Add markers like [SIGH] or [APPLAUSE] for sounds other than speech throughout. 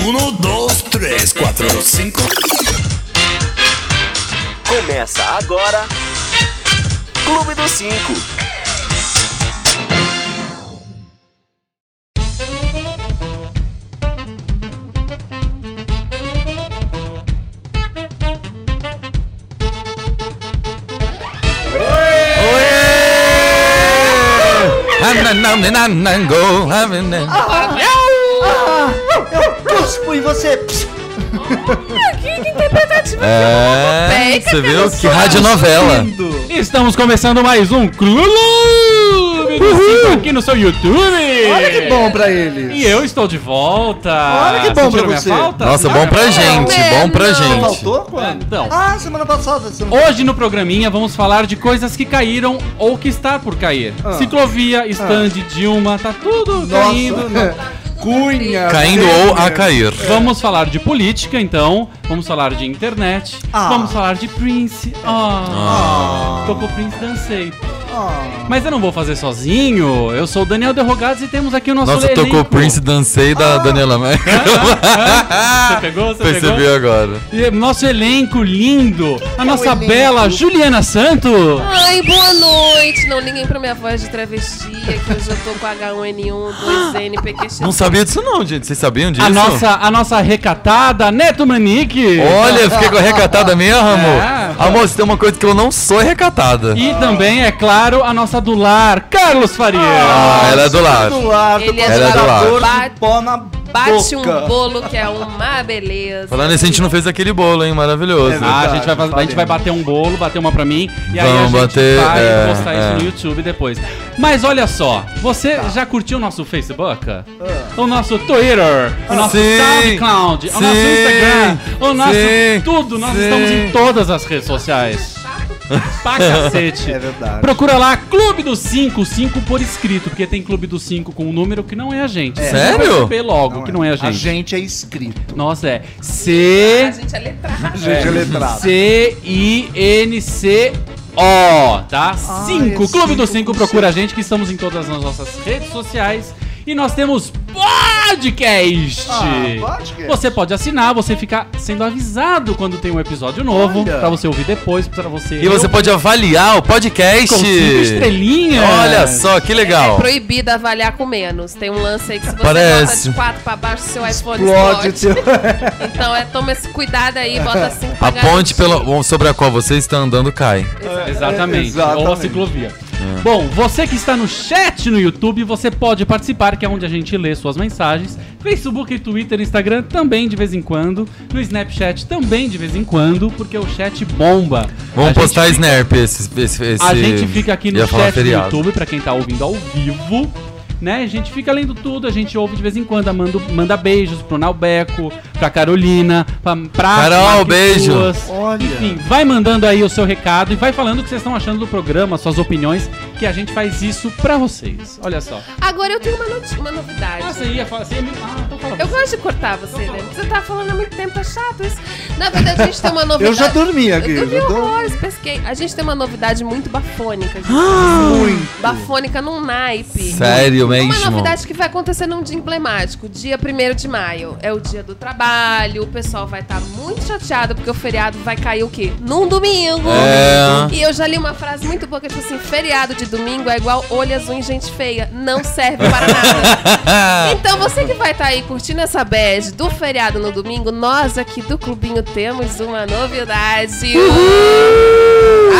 Um, dois, três, quatro, cinco. Começa agora. Clube dos Cinco. Cuspo em você! É, você viu? Que radionovela. Estamos começando mais um Clube do Cinco aqui no seu YouTube. Olha que bom pra eles! E eu estou de volta. Olha que bom Sentiram pra minha você. falta? Nossa, bom pra gente, bom pra gente. faltou quando? Então, Ah, semana passada. Não... hoje no programinha vamos falar de coisas que caíram ou que está por cair. Ah. Ciclovia, stand, Dilma, tá tudo caindo. [LAUGHS] Cunha! Caindo ou a cair. Vamos falar de política, então. Vamos falar de internet. Ah. Vamos falar de Prince. Ah. Tocou Prince, dancei. Ah. Mas eu não vou fazer sozinho. Eu sou o Daniel Derrogados e temos aqui o nosso Nossa, elenco. tocou Prince Dancei da Daniela Merkel. Você pegou? Você Percebi pegou? agora. E nosso elenco lindo. A nossa elenco? bela Juliana Santo. Ai, boa noite! Não liguem pra minha voz de travesti, que hoje eu tô com H1N1, 2N, PQX. Não sabia disso não, gente. Vocês sabiam disso? A nossa, a nossa recatada Neto Manique. Olha, fiquei com a recatada mesmo, amor. É. Amor, se tem uma coisa que eu não sou é recatada. E também, é claro, a nossa do lar, Carlos Faria. Ah, ela é do lar. Do lado, Ele é Ela é do lar. pó na Bate um boca. bolo que é uma beleza. Falando nisso, a gente não fez aquele bolo, hein? Maravilhoso. É Ah, a gente, vai, fazer- a gente vai bater um bolo, bater uma pra mim e aí a Vamos gente bater, vai é, postar isso é. no YouTube depois. Mas olha só, você Tá. já curtiu o nosso Facebook? O nosso Twitter? O nosso. Sim. SoundCloud? O Sim. nosso Instagram? O nosso Sim. tudo? Nós Sim. estamos em todas as redes sociais. [LAUGHS] Pra cacete. É verdade. Procura lá Clube dos 5, 5 por escrito, porque tem Clube dos 5 com um número que não é a gente. Você Sério? vai logo que não é a A gente. gente é inscrito. Nossa, é A C gente é letrado. A gente é, letrado. C-I-N-C-O, tá? 5. é Clube do cinco 5 procura a gente, que estamos em todas as nossas redes sociais. E nós temos podcast. Ah, podcast. Você pode assinar, você fica sendo avisado quando tem um episódio novo, Olha. pra você ouvir depois, pra você... E você pode avaliar o podcast. Com cinco estrelinhas. Olha só, que É legal. proibido avaliar com menos. Tem um lance aí que se você Parece. bota de 4 pra baixo, seu iPhone Explode. explode. [LAUGHS] Então é, toma esse cuidado aí, bota 5 A ponte pela, sobre a qual você está andando cai. Exatamente. Exatamente. Ou a ciclovia. Bom, você que está no chat no YouTube, você pode participar, que é onde a gente lê suas mensagens. Facebook, Twitter, Instagram também de vez em quando. No Snapchat também de vez em quando, porque o chat bomba. Vamos A postar fica- Snap esse, esse, esse. A gente fica aqui no chat do. YouTube, pra quem tá ouvindo ao vivo. Né? A gente fica lendo tudo, a gente ouve de vez em quando, manda, manda beijos pro Nalbeco, pra Carolina, pra, pra Carol, beijo. Olha. Enfim, vai mandando aí o seu recado e vai falando o que vocês estão achando do programa, suas opiniões, que a gente faz isso pra vocês. Olha só. Agora eu tenho uma, noti- uma novidade. Ah, você ia falar. Você ia me... Ah, então fala Eu você. gosto de cortar você, né? Porque Você tá falando há muito tempo, tá chato isso. Na verdade, a gente tem uma [LAUGHS] novidade. Eu já dormi aqui. Eu dormi já tô... horrores, pesquei. A gente tem uma novidade muito bafônica, gente. Muito. Bafônica num naipe. Sério Uma mesmo? novidade que vai acontecer num dia emblemático, dia 1 de maio. É o dia do trabalho, o pessoal vai estar muito chateado porque o feriado vai cair o quê? Num domingo. É. E eu já li uma frase muito boa que é tipo assim: feriado de domingo é igual olho azul em gente feia, não serve para [LAUGHS] nada. Então você que vai estar aí curtindo essa bad do feriado no domingo, nós aqui do Clubinho temos uma novidade.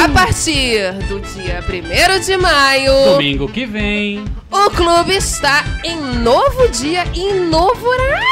A partir do dia 1 de maio, Domingo que vem. O clube está em novo dia e em novo horário.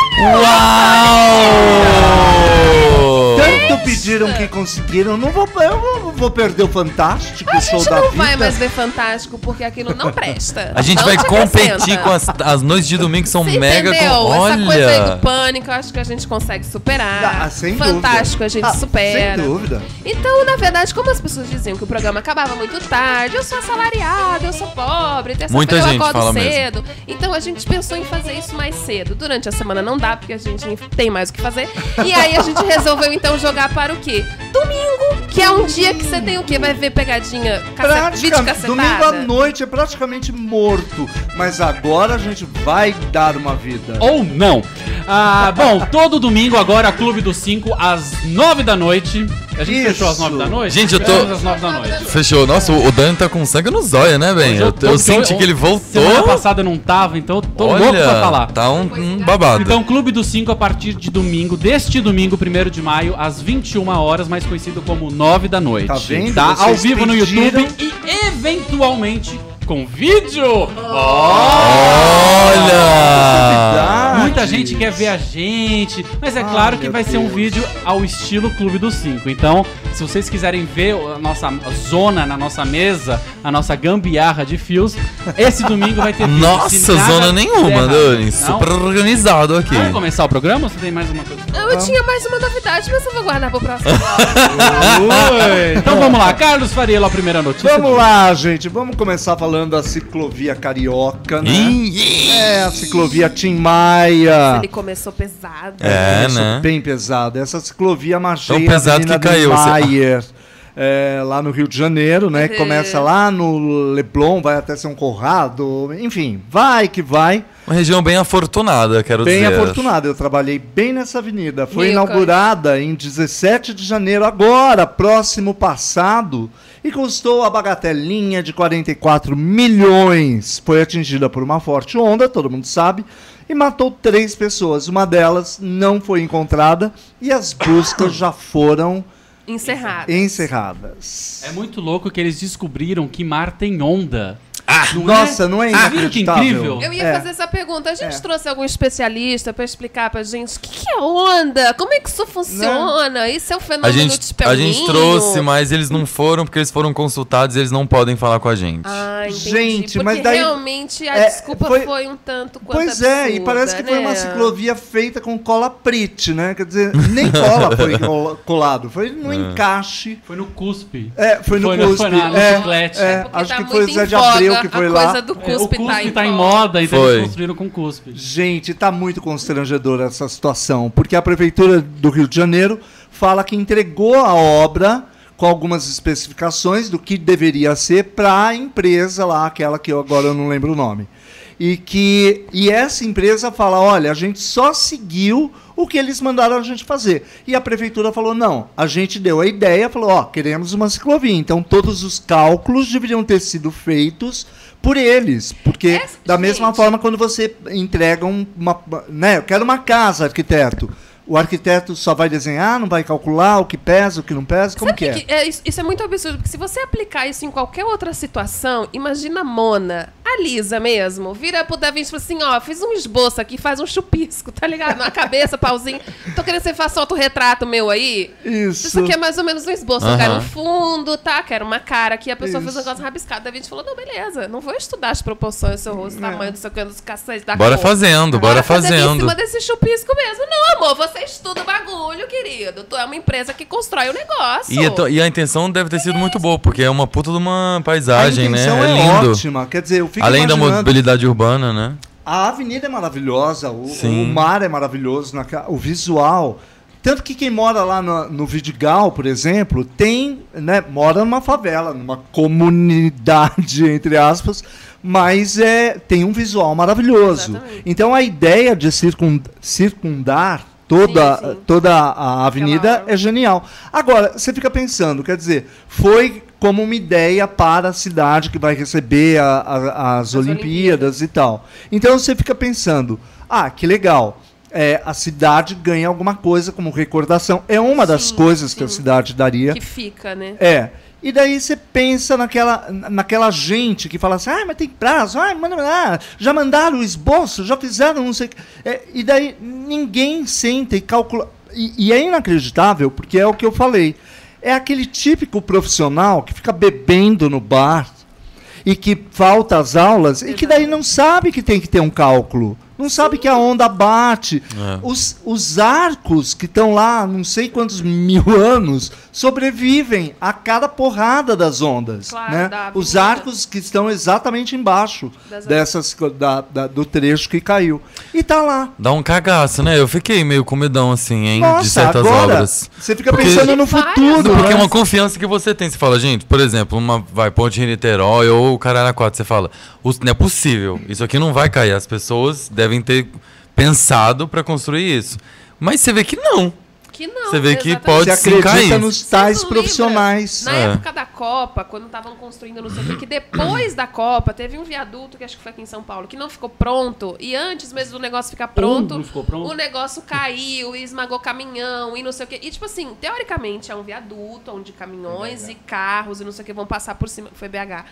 Uau! Tanto pediram que conseguiram. Não vou, eu vou, vou perder o Fantástico, A o show gente não vida. vai mais ver Fantástico porque aquilo não presta. A gente Não vai competir com as, as noites de domingo que são Você mega. entendeu? Com... Essa coisa aí do Olha! pânico, eu acho que a gente consegue superar. Ah, sem Fantástico, dúvida. a gente Ah, supera. Sem dúvida. Então, na verdade, como as pessoas diziam que o programa acabava muito tarde, eu sou assalariado, eu sou pobre, terça-feira Muita eu gente acordo fala mesmo. cedo. Então a gente pensou em fazer isso mais cedo. Durante a semana não dá, porque a gente tem mais o que fazer. E aí a gente resolveu então jogar para o quê? Domingo, que é um dia que você tem o quê? Vai ver pegadinha, cacet... vídeo cacetada. domingo à noite é praticamente morto. Mas agora a gente vai dar uma vida. Ou não. Ah, bom, todo domingo agora, Clube dos 5, às 9 da noite. A gente Isso. fechou às 9 da noite? Gente, eu tô- Fechamos às 9 da noite. Fechou. Nossa, o Dani tá com sangue no zóio, né, bem? Eu, eu hoje- senti que ele voltou. Semana passada eu não tava, então eu tô louco pra falar. tá um, um babado. Então, Clube dos 5 a partir de domingo, deste domingo, 1 de maio, às 21 horas, mais conhecido como 9ve da noite. Tá vendo? Tá? Vocês Ao vivo no pediram. YouTube e, eventualmente, com vídeo. Olha! Muita gente quer ver a gente, mas é claro que vai ser um Deus. vídeo ao estilo Clube dos 5. Então, se vocês quiserem ver a nossa zona na nossa mesa, a nossa gambiarra de fios, esse domingo vai ter [LAUGHS] vídeo. Nossa, zona nenhuma. Dani. Super organizado aqui. Vamos começar o programa ou você tem mais uma coisa? Eu tinha mais uma novidade, mas eu vou guardar pro próximo. [LAUGHS] Então vamos lá, Carlos Faria, a primeira notícia. Vamos lá, gente. Vamos começar falando da ciclovia carioca, né? É, a ciclovia Tim Maia. Ele começou pesado. É, Começou né? Bem pesado. Essa ciclovia margeia Tão pesado que caiu, Tim você- Maier. é, lá no Rio de Janeiro, né? Uhum. Começa lá no Leblon, vai até São Conrado, enfim, vai que vai. Uma região bem afortunada, quero Bem dizer. afortunado, eu trabalhei bem nessa avenida. Foi Milka. inaugurada em 17 de janeiro, agora, próximo passado, e custou a bagatelinha de 44 milhões. Foi atingida por uma forte onda, todo mundo sabe, e matou três pessoas. Uma delas não foi encontrada e as buscas já foram Encerrado. encerradas. É muito louco que eles descobriram que mar tem onda. Não Nossa, não é Ah, que incrível? Eu ia É. fazer essa pergunta. A gente É. trouxe algum especialista pra explicar pra gente o que, que é onda? Como é que isso funciona? Isso é um A fenômeno gente, de a gente trouxe, mas eles não foram porque eles foram consultados e eles não podem falar com a gente. Ah, entendi. Gente, Porque mas daí- realmente a É, desculpa foi- foi... um tanto quanto Pois é, e absurda, parece que foi uma né? ciclovia feita com cola prite, né? Quer dizer, nem cola foi [LAUGHS] cola- colado, foi no encaixe. Foi no cuspe. É, foi no Foi no- cuspe. foi na- na é, bicicleta. é, Porque acho tá que foi o Zé de Abreu que foi a lá. coisa do É, o cuspe, cuspe tá em tá em moda, então Foi. eles construíram com cuspe. Gente, tá muito constrangedora essa situação, porque a prefeitura do Rio de Janeiro fala que entregou a obra com algumas especificações do que deveria ser para a empresa lá, aquela que eu agora eu não lembro o nome. E que e essa empresa fala, olha, a gente só seguiu o que eles mandaram a gente fazer. E a prefeitura falou, não, a gente deu a ideia, falou, ó, queremos uma ciclovia. Então todos os cálculos deveriam ter sido feitos por eles, porque É, da mesma gente. forma quando você entrega um- uma, né, eu quero uma casa, arquiteto. O arquiteto só vai desenhar, não vai calcular o que pesa, o que não pesa, como Sabe que é? que é, isso, isso é muito absurdo, porque se você aplicar isso em qualquer outra situação, imagina a Mona, a Lisa mesmo, vira pro Da Vinci e fala assim, ó, fiz um esboço aqui, faz um chupisco, tá ligado? Na cabeça, pauzinho. Tô querendo que você faça um autorretrato meu aí. Isso. Isso aqui é mais ou menos um esboço. Eu quero um fundo, tá? Quero uma cara aqui. A pessoa fez um Isso. negócio rabiscado. Da Vinci falou, não, beleza, não vou estudar as proporções do seu rosto, tamanho do seu canto, dos cacetes da Bora cor. fazendo, bora fazer Em fazendo. cima desse chupisco mesmo. Não, amor, você estuda o bagulho, querido. Tu é uma empresa que constrói o negócio. E, e a intenção deve ter sido muito boa, porque é uma puta de uma paisagem, a né? intenção É é, lindo. ótima, quer dizer, eu Além da mobilidade urbana, né? A avenida é maravilhosa, o, o mar é maravilhoso, o visual. Tanto que quem mora lá no, no Vidigal, por exemplo, tem, né, mora numa favela, numa comunidade, [LAUGHS] entre aspas, mas é, tem um visual maravilhoso. Exatamente. Então a ideia de circun- circundar toda, Sim, sim. toda a avenida é genial. Agora, você fica pensando, quer dizer, foi como uma ideia para a cidade que vai receber a- a- as, Olimpíadas e tal. Então você fica pensando, ah, que legal. É, a cidade ganha alguma coisa como recordação. É uma das Sim, coisas que a sim. cidade daria. Que fica, né? É. E daí você pensa naquela, naquela gente que fala assim, ah, mas tem prazo, ah, manda, ah, já mandaram o esboço, já fizeram não sei o que. É, e daí ninguém senta e calcula. E, e é inacreditável, porque é o que eu falei. É aquele típico profissional que fica bebendo no bar e que falta as aulas e que daí não sabe que tem que ter um cálculo. Não sabe que a onda bate. É. Os, os arcos que estão lá, não sei quantos mil [LAUGHS] anos, sobrevivem a cada porrada das ondas. Claro, né? da Os arcos que estão exatamente embaixo Das dessas, da, da- do trecho que caiu. E tá lá. Dá um cagaço, né? Eu fiquei meio com medão, assim, hein? de Nossa, certas agora obras. você fica Porque- pensando no futuro. Porque é uma confiança que você tem. Você fala, gente, por exemplo, uma vai Ponte Rio Niterói ou Cararaquara, você fala, "Os- não é possível, isso aqui não vai cair. As pessoas devem ter pensado pra construir isso. Mas você vê que não. Que não. Você vê que pode Você sim acredita cair. nos tais profissionais. Na É. época da Copa, quando estavam construindo não sei o quê, que depois da Copa teve um viaduto, que acho que foi aqui em São Paulo, que não ficou pronto. E antes mesmo do negócio ficar pronto, ficou pronto? o negócio caiu e esmagou caminhão e não sei o quê. E tipo assim, teoricamente é um viaduto onde caminhões e carros e não sei o que vão passar por cima. Foi BH.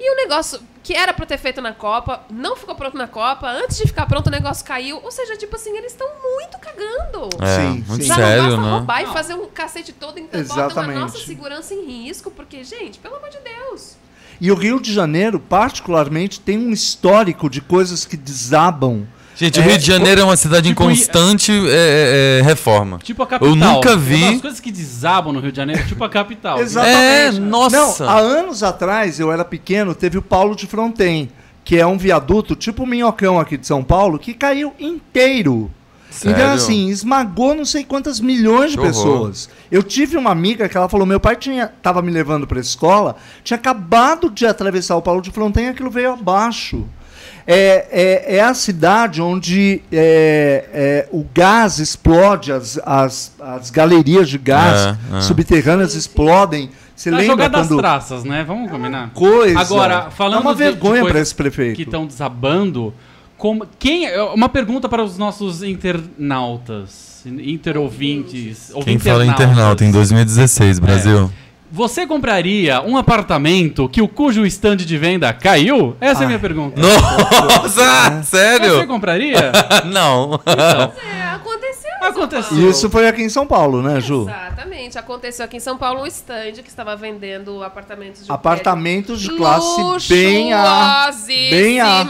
E o negócio que era pra ter feito na Copa, não ficou pronto na Copa. Antes de ficar pronto, o negócio caiu. Ou seja, tipo assim, eles estão muito cagando. É, Sim, muito sim. Já sério, não basta né? roubar Não. e fazer um cacete todo, então botam a Exatamente. nossa segurança em risco, porque, gente, pelo amor de Deus. E o Rio de Janeiro, particularmente, tem um histórico de coisas que desabam. Gente, o É, Rio de Janeiro é uma cidade em tipo, e- constante é, é, é, reforma. Tipo a capital. Eu nunca vi. As coisas que desabam no Rio de Janeiro, tipo a capital. [LAUGHS] Exatamente. É, nossa. Não, há anos atrás, eu era pequeno, teve o Paulo de Fronten, que é um viaduto, tipo o Minhocão aqui de São Paulo, que caiu inteiro. Sério? Então, assim, esmagou não sei quantas milhões de pessoas. Eu tive uma amiga que ela falou: meu pai tinha, tava me levando para escola, tinha acabado de atravessar o Paulo de Fronten e aquilo veio abaixo. É, é, é a cidade onde é, é, o gás explode, as, as, as galerias de gás É, é. subterrâneas explodem. Você Tá lembra jogada das quando traças, né? Vamos combinar. coisa? Agora, falando é uma vergonha para esse prefeito. que estão desabando. Como, quem, é- uma pergunta para os nossos internautas, interouvintes. Quem fala internauta em 2016, Brasil? Você compraria um apartamento que o cujo stand de venda caiu? Essa é a minha pergunta. Nossa, Você sério? compraria? [LAUGHS] Não. Então, aconteceu. Isso foi aqui em São Paulo, né, Ju? Exatamente. Aconteceu aqui em São Paulo um stand que estava vendendo apartamentos de Apartamentos de classe bem A. Bem A.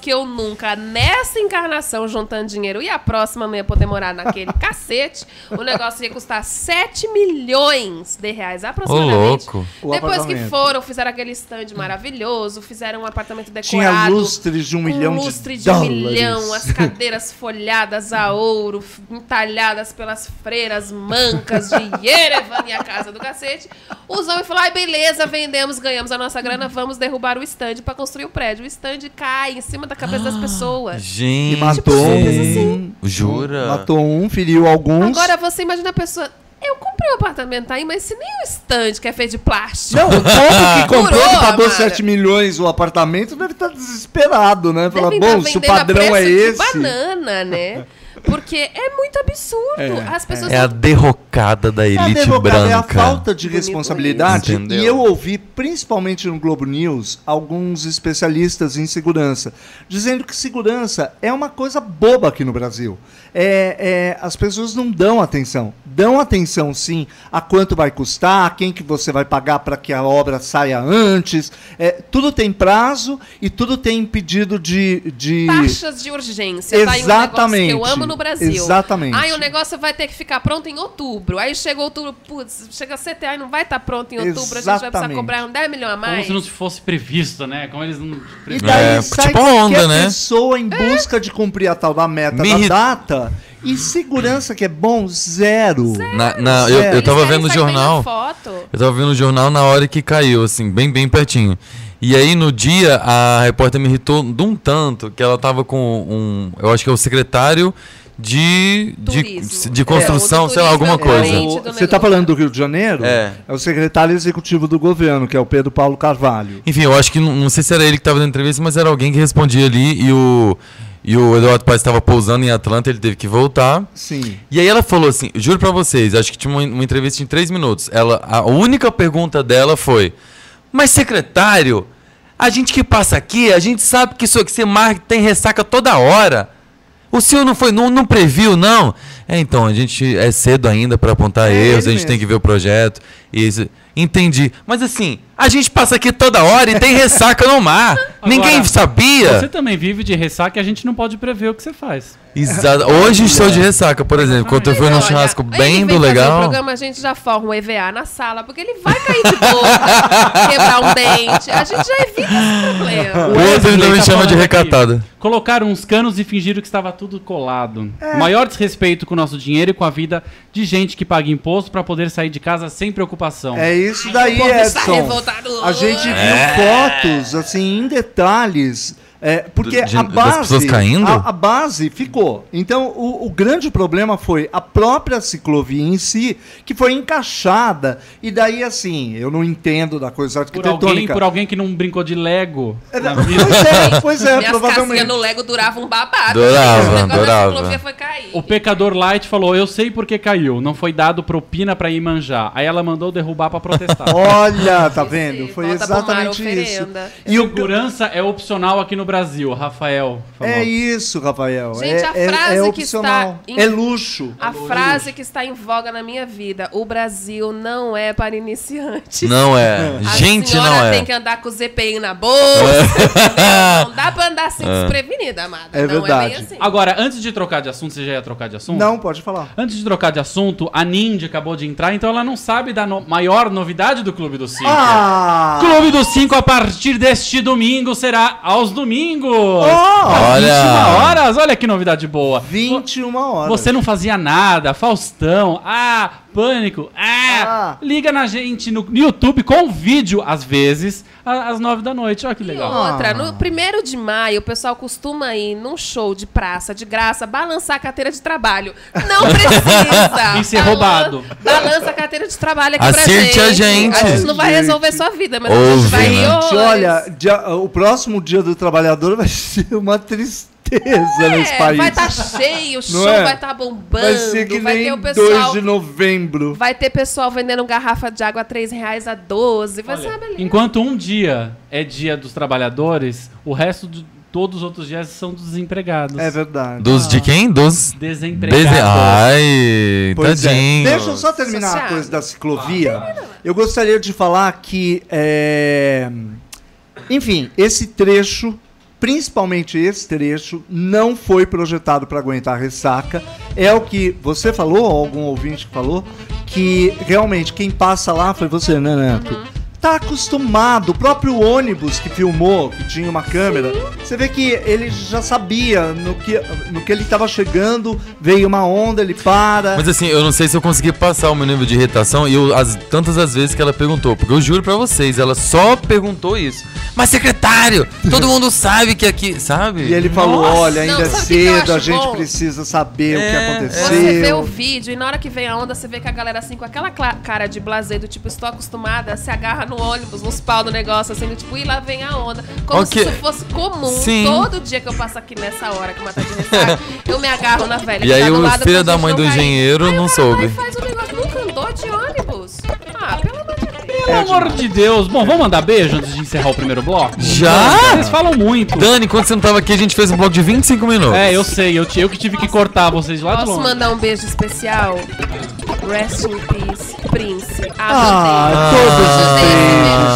Que eu nunca, nessa encarnação, juntando dinheiro e a próxima não ia poder morar naquele [LAUGHS] cacete. O negócio ia custar 7 milhões de reais Ô, aproximadamente. louco. O Depois que foram, fizeram aquele stand maravilhoso, fizeram um apartamento decorado. Tinha lustres de um milhão lustre de, de, um milhão, as cadeiras [LAUGHS] folhadas a ouro, entalhadas pelas freiras mancas de Yerevan e a casa do cacete. Os homens falaram, ai, beleza, vendemos, ganhamos a nossa grana, vamos derrubar o stand pra construir o prédio. O stand cai em cima da cabeça das pessoas. Gente. E matou simples um. assim. Jura? Matou um, feriu alguns. Agora você imagina a pessoa. Eu comprei um apartamento aí, mas se nem o stand que é feito de plástico. Não, o povo que [LAUGHS] comprou, que pagou Amara. 7 milhões o apartamento, deve estar desesperado, né? Falar, tá bom, se o padrão é esse. banana, né? [LAUGHS] Porque é muito absurdo. É, As pessoas É a não derrocada da É a elite derrocada, é a branca. falta de Bonito responsabilidade. Entendeu? E eu ouvi, principalmente no Globo News, alguns especialistas em segurança, dizendo que segurança é uma coisa boba aqui no Brasil. É, é, as pessoas não dão atenção. Dão atenção, sim, a quanto vai custar, a quem que você vai pagar para que a obra saia antes. É, tudo tem prazo e tudo tem pedido de... de... taxas de urgência, tá? aí um Exatamente. eu amo no Brasil. Exatamente. Aí o negócio vai ter que ficar pronto em outubro. Aí chega outubro, putz, chega CTA e não vai estar pronto em outubro, a gente vai precisar Exatamente. cobrar um 10 milhões a Como mais. se não fosse previsto, né? Como eles não. E daí É, sai tipo onda, né? pessoa em busca de cumprir a tal da meta Me da data e segurança que é bom, zero. Na, na- eu, eu Eles tava Eles vendo o jornal. Foto. Eu tava vendo o jornal na hora que caiu, assim, bem, bem pertinho. E aí, no dia, a repórter me irritou de um tanto que ela tava com um. Eu acho que é o secretário de. De, de É, construção, do sei lá, alguma é coisa. do você está falando do Rio de Janeiro? É. É o secretário executivo do governo, que é o Pedro Paulo Carvalho. Enfim, eu acho que não, não sei se era ele que tava dando entrevista, mas era alguém que respondia ali e o. E o Eduardo Paes estava pousando em Atlanta, ele teve que voltar. Sim. E aí ela falou assim, juro pra vocês, acho que tinha uma, uma entrevista em três minutos. Ela, a única pergunta dela foi: Mas secretário, a gente que passa aqui, a gente sabe que isso que você marca tem ressaca toda hora. O senhor não foi, não, não previu, não? É, então, a gente é cedo ainda pra apontar É erros, a gente tem mesmo. que ver o projeto. Isso. Entendi. Mas assim, a gente passa aqui toda hora e tem ressaca no mar. [LAUGHS] Ninguém sabia. Você também vive de ressaca e a gente não pode prever o que você faz. Exato. Hoje estou de ressaca, por exemplo, quando eu fui num churrasco bem do legal. O programa a gente já forma um EVA na sala, porque ele vai cair de boca, [LAUGHS] quebrar um dente. A gente já evita esse problema. O outro ainda me tá chama de aqui, Colocaram uns canos e fingiram que estava tudo colado. É. Maior desrespeito com o nosso dinheiro e com a vida de gente que paga imposto para poder sair de casa sem preocupação. É isso daí, o povo está Edson. revoltado. A gente viu É. fotos, assim, em detalhes. É, porque De- a base. pessoas caindo? A, a base ficou. Então, o, o grande problema foi a própria ciclovia em si, que foi encaixada. E daí, assim, eu não entendo da coisa Por alguém, arquitetônica. por alguém que não brincou de Lego. É, na Pois é, pois é, provavelmente. no Lego duravam um babado. Durava, da durava. ciclovia foi cair. O pecador light falou: Eu sei porque caiu, não foi dado propina pra ir manjar. Aí ela mandou derrubar pra protestar. Olha, tá vendo? Foi exatamente isso. E o, Segurança é opcional aqui no Brasil, Rafael. é isso, Rafael. Gente, é, a é- frase é que opcional. está em- É luxo. A frase que está em voga na minha vida: o Brasil não é para iniciantes. Não é. A [LAUGHS] Gente, senhora não tem é. que andar com o ZPI na bolsa. entendeu? não dá pra andar assim [LAUGHS] desprevenida, amada. É não é verdade. bem assim. Agora, antes de trocar de assunto, você já ia trocar de assunto? Não, pode falar. Antes de trocar de assunto, a Nindy acabou de entrar, então ela não sabe da no- maior novidade do Clube do Cinco. Ah! Clube do 5 a partir deste domingo será aos domingos. Oh! Às Olha! 21 horas, olha que novidade boa. 21 horas. Você não fazia nada, Faustão, ah, pânico, ah, Ah. liga na gente no YouTube com vídeo, às vezes, a- às nove da noite. Olha que E legal. outra, Ah. no primeiro de maio, o pessoal costuma ir num show de praça, de graça, balançar a carteira de trabalho. Não [LAUGHS] precisa! Isso é roubado. Balança a carteira de trabalho aqui Acerte pra a gente. gente. A gente não vai Gente. resolver sua vida, mas a Ouve, gente vai né? rir Gente, horrores. olha, dia- o próximo dia do trabalhador vai ser uma tristeza nesse É, país. vai estar cheio, o show é? vai estar bombando, Vai ser que vai nem ter o 2 pessoal... de novembro. Vai ter pessoal vendendo garrafa de água a 3 reais a 12. Vai ser uma Olha, beleza. enquanto um dia é dia dos trabalhadores, o resto de todos os outros dias são dos desempregados. É verdade. Dos de quem? Dos. Desempregados. Dese... Ai, Pois é. tadinho. Deixa eu só terminar a coisa da ciclovia. Eu gostaria de falar que, é, enfim, esse trecho, principalmente esse trecho, não foi projetado para aguentar ressaca. É o que você falou, ou algum ouvinte que falou, que realmente quem passa lá foi você, né, Neto? Tá acostumado, o próprio ônibus que filmou, que tinha uma câmera, você vê que ele já sabia no que, no que ele estava chegando, veio uma onda, ele para. Mas assim, eu não sei se eu consegui passar o meu nível de irritação e eu, as, tantas as vezes que ela perguntou, porque eu juro pra vocês, ela só perguntou isso. Mas secretário, todo mundo sabe que aqui, sabe? E ele falou: Nossa, olha, ainda não, é cedo, a gente bom? precisa saber o que É, aconteceu. Você vê o vídeo e na hora que vem a onda, você vê que a galera assim, com aquela cara de blazer do tipo, estou acostumada, se agarra no ônibus, nos pau do negócio, assim, tipo, e lá vem a onda. Como Ok. se isso fosse comum. Sim. Todo dia que eu passo aqui nessa hora que mata de ressaca, eu me agarro na velha. E que aí tá do o lado filho da mãe do engenheiro não soube. faz o negócio, nunca andou de ônibus. Ah, pelo amor de Deus. Pelo amor de Deus. Bom, vamos mandar beijo antes de encerrar o primeiro bloco? Já? Vocês falam muito. Dani, quando você não tava aqui, a gente fez um bloco de 25 minutos. É, eu sei, eu, eu que tive que cortar vocês de lá de Posso longe. mandar um beijo especial? Rest in peace, Prince. Ah, Amandei. todos os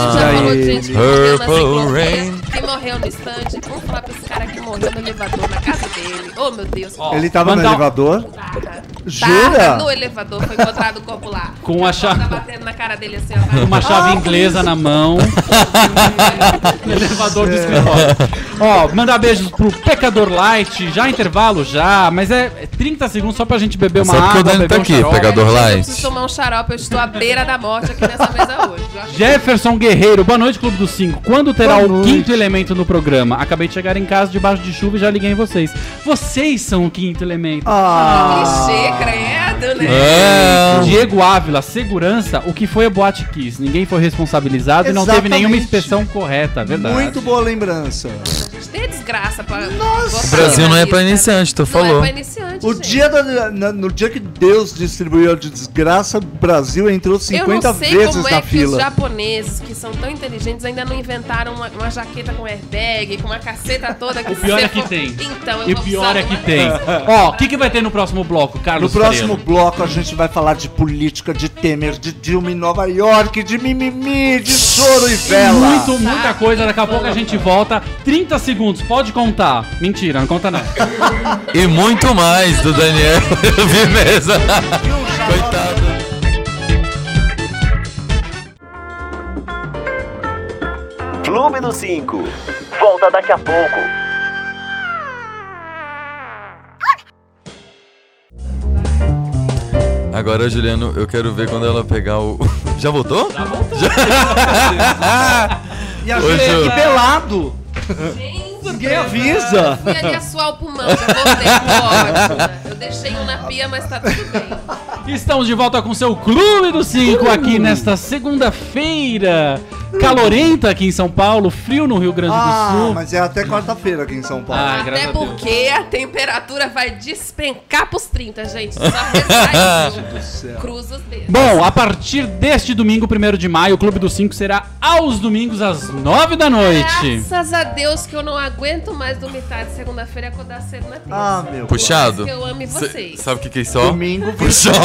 gente já falou de gente que morreu na Rain. que morreu no stand. Vamos falar pra esse cara que morreu no elevador na casa dele. Oh, meu Deus. Ó, Ele tava no mandar elevador? Barra. Jura? Barra no elevador, foi encontrado o corpo lá. Com a Tá chave, batendo na cara dele assim, ó. uma chave inglesa na mão. [LAUGHS] no elevador do escritório. Ó, mandar beijos pro Pecador Light. Já intervalo, já. Mas é é 30 segundos só pra gente beber uma Só porque água. o Dani beber tá um aqui, xarope. Pecador Eu Light. preciso tomar um xarope, eu estou à beira da morte aqui nessa mesa hoje. Eu acho [LAUGHS] Jefferson Guerreiro, boa noite, Clube dos Cinco. Quando terá Boa o noite. quinto elemento no programa? Acabei de chegar em casa debaixo de chuva e já liguei em vocês. Vocês são o quinto elemento. Ah, Clichê, credo, né? É. Diego Ávila, segurança, o que foi a Boate Kiss? Ninguém foi responsabilizado e não teve Exatamente. nenhuma inspeção correta, verdade. muito boa lembrança. Desgraça pra. Nossa! O Brasil não é pra iniciante, tu Não falou. é pra iniciante. O gente. dia da- na- no dia que Deus distribuiu a desgraça, o Brasil entrou Eu 50 não sei vezes como é na que fila. os japoneses, que são tão inteligentes, ainda não inventaram uma, uma jaqueta com airbag, com uma caceta toda que O pior é que for- tem. Então, eu E o vou pior é que tem. Ó, o que, que vai ter no próximo bloco, No Carlos próximo Freire? bloco a gente vai falar de política, de Temer, de Dilma em Nova York, de mimimi, de choro e E vela. muito, muita coisa. Daqui a pouco a gente volta. 30 segundos, pode contar. Mentira, não conta não. [LAUGHS] E muito mais do Daniel. [LAUGHS] Mesmo. Coitado. Clube do 5. Volta daqui a pouco. Agora, Juliano, eu quero ver quando ela pegar o [LAUGHS] Já voltou? Já voltou. E a Ô, gente Ju. aqui pelado. Gente, Ninguém avisa. fui ali assoar o pulmão, já voltei, tô ótima. Eu deixei um na pia, mas tá tudo bem. Estamos de volta com seu Clube do Cinco aqui nesta segunda-feira. Calorenta aqui em São Paulo, frio no Rio Grande do Ah, Sul. mas é até quarta-feira aqui em São Paulo. Ah, graças Até a Deus. porque a temperatura vai despencar pros 30, gente. Só [LAUGHS] isso. Cruza os dedos. Bom, a partir deste domingo, 1 de maio, o Clube dos Cinco será aos domingos às 9 da noite. Graças a Deus que eu não aguento mais dormir tarde segunda-feira e acordar cedo na terça. Ah, meu. Puxado. que eu ame Cê- vocês. sabe o que que é isso? Domingo, 20 Puxado.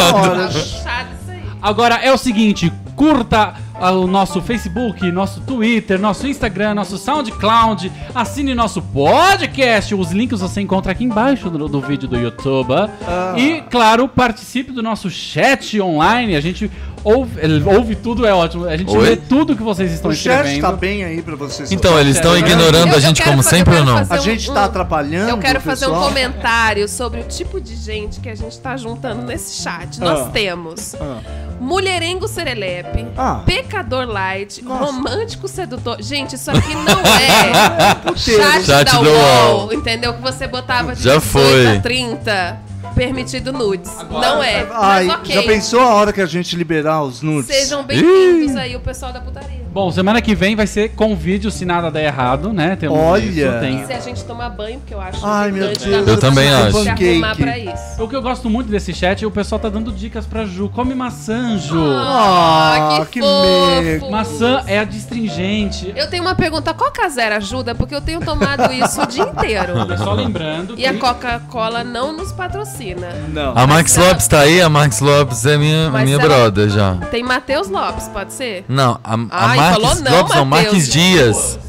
Puxado isso aí. Agora é o seguinte, curta o nosso Facebook, nosso Twitter, nosso Instagram, nosso SoundCloud, assine nosso podcast. Os links você encontra aqui embaixo do, do vídeo do YouTube. Ah. E, claro, participe do nosso chat online. A gente ouve, ouve tudo, é ótimo. A gente Oi? lê tudo que vocês estão O chat escrevendo. tá bem aí pra vocês. Então, eles estão Eu- ignorando eu a gente como fazer- sempre ou não? fazer A gente um- tá um- atrapalhando. Eu quero o fazer um comentário sobre o tipo de gente que a gente tá juntando nesse chat. Ah. Nós temos Ah. mulherengo serelepe, Ah. Pecador light, Nossa. romântico sedutor. Gente, isso aqui não [LAUGHS] é chat, Chat da do UOL, UOL. entendeu? Que você botava de Já 18 foi. a 30, permitido nudes. Agora- não é, Ai, mas ok. já pensou a hora que a gente liberar os nudes? Sejam bem-vindos aí, o pessoal da putaria. Bom, semana que vem vai ser com vídeo se nada der errado, né? Temos Olha. isso, tem Se a gente tomar banho, porque eu acho Ai, meu Deus. da Eu também acho. se arrumar pra isso. O que eu gosto muito desse chat é o pessoal tá dando dicas pra Ju. Come maçã, Ju. Ah, Ah, que fofo. mega. Maçã é adstringente. Eu tenho uma pergunta, a Coca Zero ajuda? Porque eu tenho tomado isso o dia inteiro. [LAUGHS] Só lembrando E a que- Coca-Cola não nos patrocina. Não. A Max ela- Lopes tá aí? A Max Lopes é minha, Mas minha brother já. Tem Matheus Lopes, pode ser? Não, a, a Ai, Marques falou não, Lopes não. Marques Dias.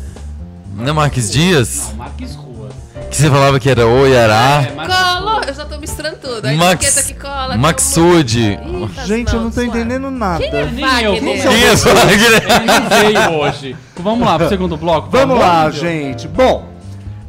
Não é Marques Dias? Não, Marques Ruas. Que você falava que era Oiará? É, Marques Cola, Ruas. eu já tô misturando tudo. Aí Max- etiqueta que cola. Maxud. Gente, eu não tô suave. entendendo nada. Quem é Wagner? Quem é Wagner? Ele não veio hoje. Vamos lá pro segundo bloco. Vamos favor, lá, gente. Bom,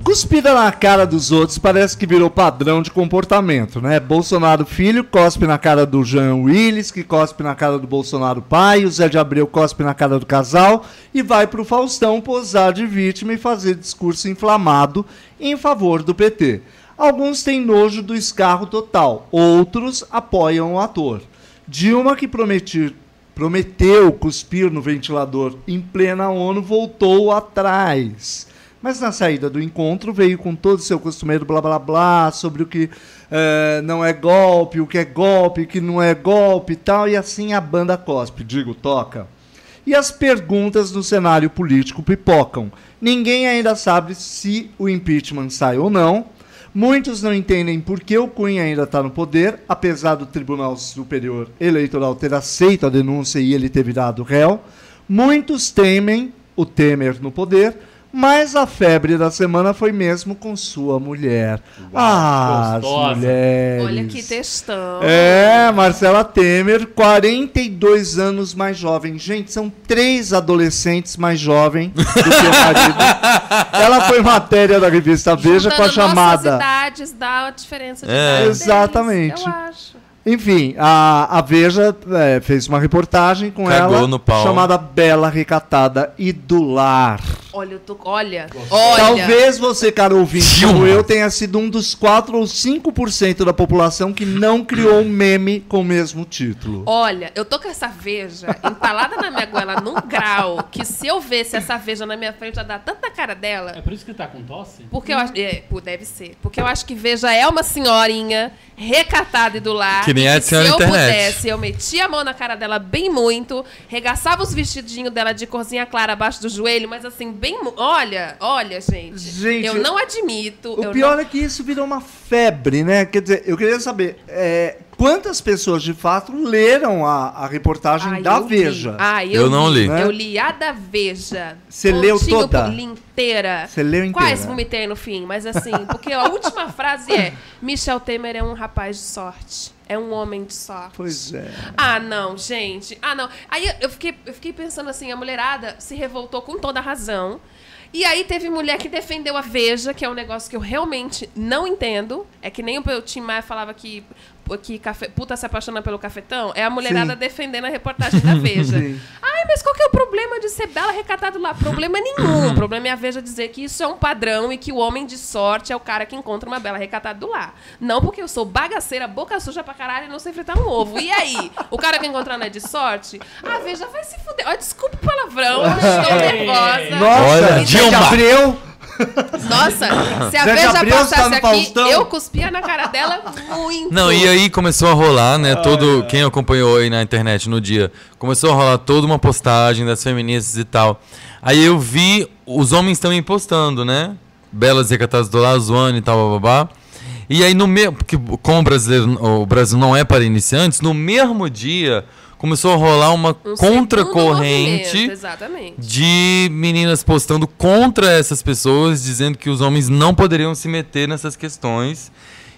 cuspida na cara dos outros parece que virou padrão de comportamento, né? Bolsonaro filho cospe na cara do Jean Willis, que cospe na cara do Bolsonaro pai, o Zé de Abreu cospe na cara do casal e vai pro Faustão posar de vítima e fazer discurso inflamado em favor do PT. Alguns têm nojo do escarro total, outros apoiam o ator. Dilma, que prometi- prometeu cuspir no ventilador em plena ONU, voltou atrás. Mas na saída do encontro veio com todo o seu costumeiro blá blá blá sobre o que eh, não é golpe, o que é golpe, o que não é golpe e tal, e assim a banda cospe, digo, toca. E as perguntas no cenário político pipocam. Ninguém ainda sabe se o impeachment sai ou não. Muitos não entendem por que o Cunha ainda está no poder, apesar do Tribunal Superior Eleitoral ter aceito a denúncia e ele ter virado réu. Muitos temem o Temer no poder, mas a febre da semana foi mesmo com sua mulher. ah, as gostosa. mulheres. Olha que textão. É, Marcela Temer, 42 anos mais jovem. Gente, são três adolescentes mais jovens do que o marido. [LAUGHS] Ela foi matéria da revista Veja com a chamada. Nossas idades dá a diferença de É. idade deles, Exatamente. eu acho. Enfim, a, a Veja é, fez uma reportagem com Cagou ela no pau. chamada Bela Recatada e do Lar. Olha, eu tô, olha, olha. Talvez você, cara ouvinte, como eu, tenha sido um dos 4 ou 5% da população que não criou um meme com o mesmo título. Olha, eu tô com essa veja entalada na minha goela num grau que se eu vesse essa veja na minha frente, ia dar tanta cara É dela. por isso que tá com tosse? Porque eu acho. É, pô, deve ser. Porque eu acho que Veja é uma senhorinha recatada e do lar. Que nem é de se senhora eu internet. pudesse, eu metia a mão na cara dela bem muito, regaçava os vestidinhos dela de corzinha clara abaixo do joelho, mas assim, bem. Olha, olha, gente. Gente, eu não admito. O eu pior não... é que isso virou uma febre, né? Quer dizer, eu queria saber é, quantas pessoas de fato leram a, a reportagem Ai, da eu li. Veja. Ai, Eu não li. Né? Eu li a da Veja. Você leu toda? linha inteira. Você leu inteira? Quase vomitei no fim, mas assim, porque a última frase é: [LAUGHS] Michel Temer é um rapaz de sorte. É um homem de sorte. Pois é. Ah, não, gente. Ah, não. Aí eu fiquei, eu fiquei pensando assim, a mulherada se revoltou com toda a razão. E aí teve mulher que defendeu a Veja, que é um negócio que eu realmente não entendo. É que nem o Tim Maia falava que que cafe, puta se apaixona pelo cafetão, é a mulherada defendendo a reportagem da Veja. [LAUGHS] Sim. Ai, mas qual que é o problema de ser bela recatado lá? Problema nenhum. O problema é a Veja dizer que isso é um padrão e que o homem de sorte é o cara que encontra uma bela recatada do lar. Não porque eu sou bagaceira, boca suja pra caralho e não sei fritar um ovo. E aí? O cara que encontrar não é de sorte? A Veja vai se fuder. Ó, desculpa o palavrão, eu estou nervosa. Nossa, Olha, Dilma. Abreu. Nossa, se a Zé Veja Abreu está passasse aqui, Faustão? eu cuspia na cara dela muito. Não, e aí começou a rolar, né? Todo quem acompanhou aí na internet no dia, começou a rolar toda uma postagem das feministas e tal. Aí eu vi os homens também postando, né? Belas recatadas do lar, zoando e tal, babá. E aí no mesmo, porque como o brasileiro, o Brasil não é para iniciantes, no mesmo dia começou a rolar uma Um contracorrente de meninas postando contra essas pessoas, dizendo que os homens não poderiam se meter nessas questões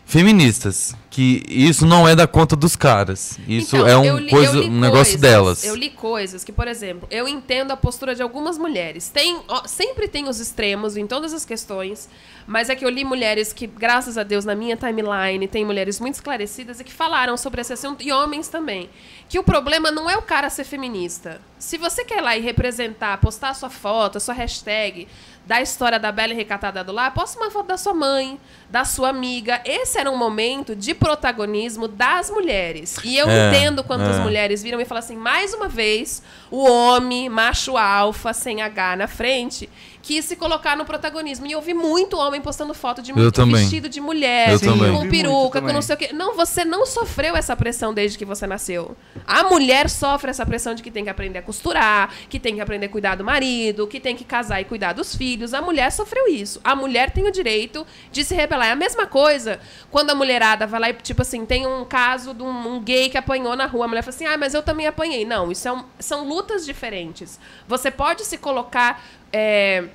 feministas, que isso não é da conta dos caras. Isso Então, é um, li- coisa, um negócio coisas- delas. Eu li coisas que, por exemplo, eu entendo a postura de algumas mulheres. Tem, ó, sempre tem os extremos em todas as questões, mas é que eu li mulheres que, graças a Deus, na minha timeline, tem mulheres muito esclarecidas e que falaram sobre esse assunto, e homens também. Que o problema não é o cara ser feminista. Se você quer ir lá e representar, postar a sua foto, a sua hashtag da história da Bela e Recatada do Lar, posta uma foto da sua mãe, da sua amiga. Esse era um momento de protagonismo das mulheres. E eu É, entendo quando as é. mulheres viram e falam assim, mais uma vez, o homem, macho alfa, sem H na frente, quis se colocar no protagonismo. E eu vi muito homem postando foto de mulher, vestido de mulher, Eu com peruca, com não sei o quê. Não, você não sofreu essa pressão desde que você nasceu. A mulher sofre essa pressão de que tem que aprender a costurar, que tem que aprender a cuidar do marido, que tem que casar e cuidar dos filhos. A mulher sofreu isso. A mulher tem o direito de se rebelar. É a mesma coisa quando a mulherada vai lá e, tipo assim, tem um caso de um, um gay que apanhou na rua. A mulher fala assim, ah, mas eu também apanhei. Não, isso é um- são lutas diferentes. Você pode se colocar... é,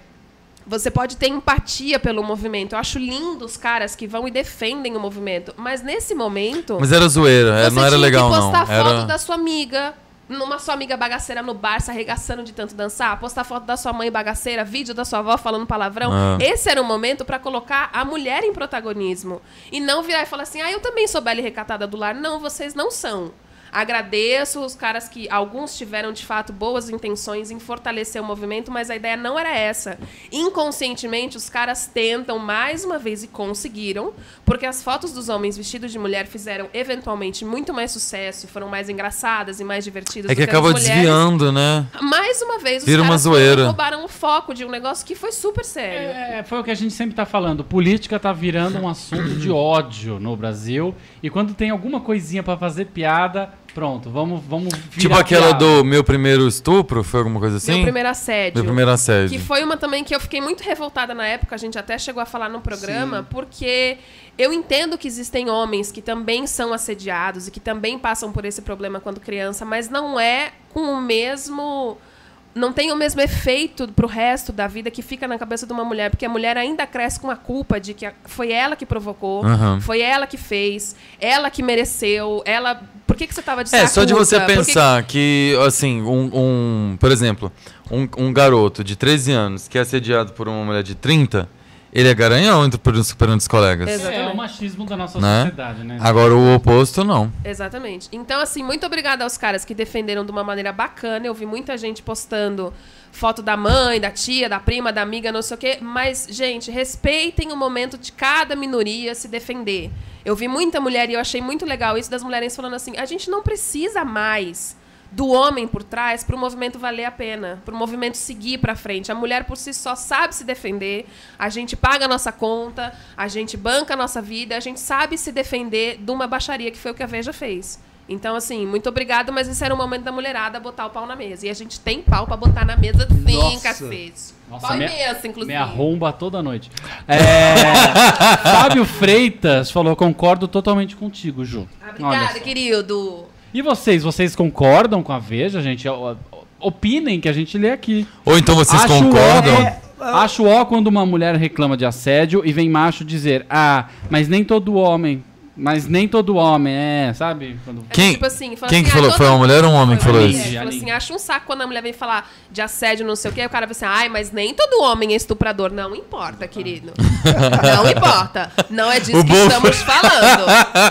você pode ter empatia pelo movimento. Eu acho lindo os caras que vão e defendem o movimento. Mas nesse momento. Mas era zoeira, é, você não era legal não. postar foto Era... da sua amiga. Numa sua amiga bagaceira no bar, se arregaçando de tanto dançar, postar foto da sua mãe bagaceira, vídeo da sua avó falando palavrão. Ah. Esse era o momento pra colocar a mulher em protagonismo. E não virar e falar assim, ah, eu também sou bela e recatada do lar. Não, vocês não são. Agradeço os caras que alguns tiveram de fato boas intenções em fortalecer o movimento, mas a ideia não era essa. Inconscientemente, os caras tentam mais uma vez e conseguiram, porque as fotos dos homens vestidos de mulher fizeram eventualmente muito mais sucesso, foram mais engraçadas e mais divertidas. É que as acabou desviando, né? Mais uma vez, os Vira uma caras e zoeira. roubaram o foco de um negócio que foi super sério. É, foi o que a gente sempre tá falando. Política tá virando um assunto de ódio no Brasil. E quando tem alguma coisinha pra fazer piada, pronto, vamos, vamos virar Tipo aquela piada. do meu primeiro estupro, foi alguma coisa assim? Meu primeiro assédio. Meu primeiro assédio. Que foi uma também que eu fiquei muito revoltada na época, a gente até chegou a falar no programa, porque eu entendo que existem homens que também são assediados e que também passam por esse problema quando criança, mas não é com o mesmo. Não tem o mesmo efeito pro resto da vida que fica na cabeça de uma mulher, porque a mulher ainda cresce com a culpa de que foi ela que provocou, Aham. foi ela que fez, ela que mereceu, ela. Por que, que você tava de É, só de você? Por que pensar que, assim, um, um- por exemplo, um, um garoto de 13 anos que é assediado por uma mulher de 30, ele é garanhão entre perante os colegas. Exato. É o machismo da nossa Né? sociedade, né? Agora o oposto, não. Exatamente. Então, assim, muito obrigada aos caras que defenderam de uma maneira bacana. Eu vi muita gente postando foto da mãe, da tia, da prima, da amiga, não sei o quê. Mas, gente, respeitem o momento de cada minoria se defender. Eu vi muita mulher e eu achei muito legal isso das mulheres falando assim: a gente não precisa mais do homem por trás para o movimento valer a pena, para o movimento seguir para frente. A mulher por si só sabe se defender, a gente paga a nossa conta, a gente banca a nossa vida, a gente sabe se defender de uma baixaria que foi o que a Veja fez. Então, assim, muito obrigado, mas esse era o momento da mulherada botar o pau na mesa. E a gente tem pau pra botar na mesa sim, Nossa. cacete. Nossa, pau minha- imenso, inclusive. Me arromba toda noite. É, [LAUGHS] Fábio Freitas falou: concordo totalmente contigo, Ju. Obrigada, querido. E vocês, vocês concordam com a Veja, gente? Opinem que a gente lê aqui. Ou então vocês Acho concordam? É, Acho ó quando uma mulher reclama de assédio e vem macho dizer: Ah, mas nem todo homem Mas nem todo homem, é, sabe? Quando... É Quem- tipo assim, fala quem assim, que falou? todo- Foi uma mulher ou um homem que Foi falou uma isso? Falou assim, acha um saco quando a mulher vem falar de assédio, não sei o quê, o cara vai assim, ai, mas nem todo homem é estuprador. Não importa, querido. Não [LAUGHS] importa. Não é disso O que bom estamos falando.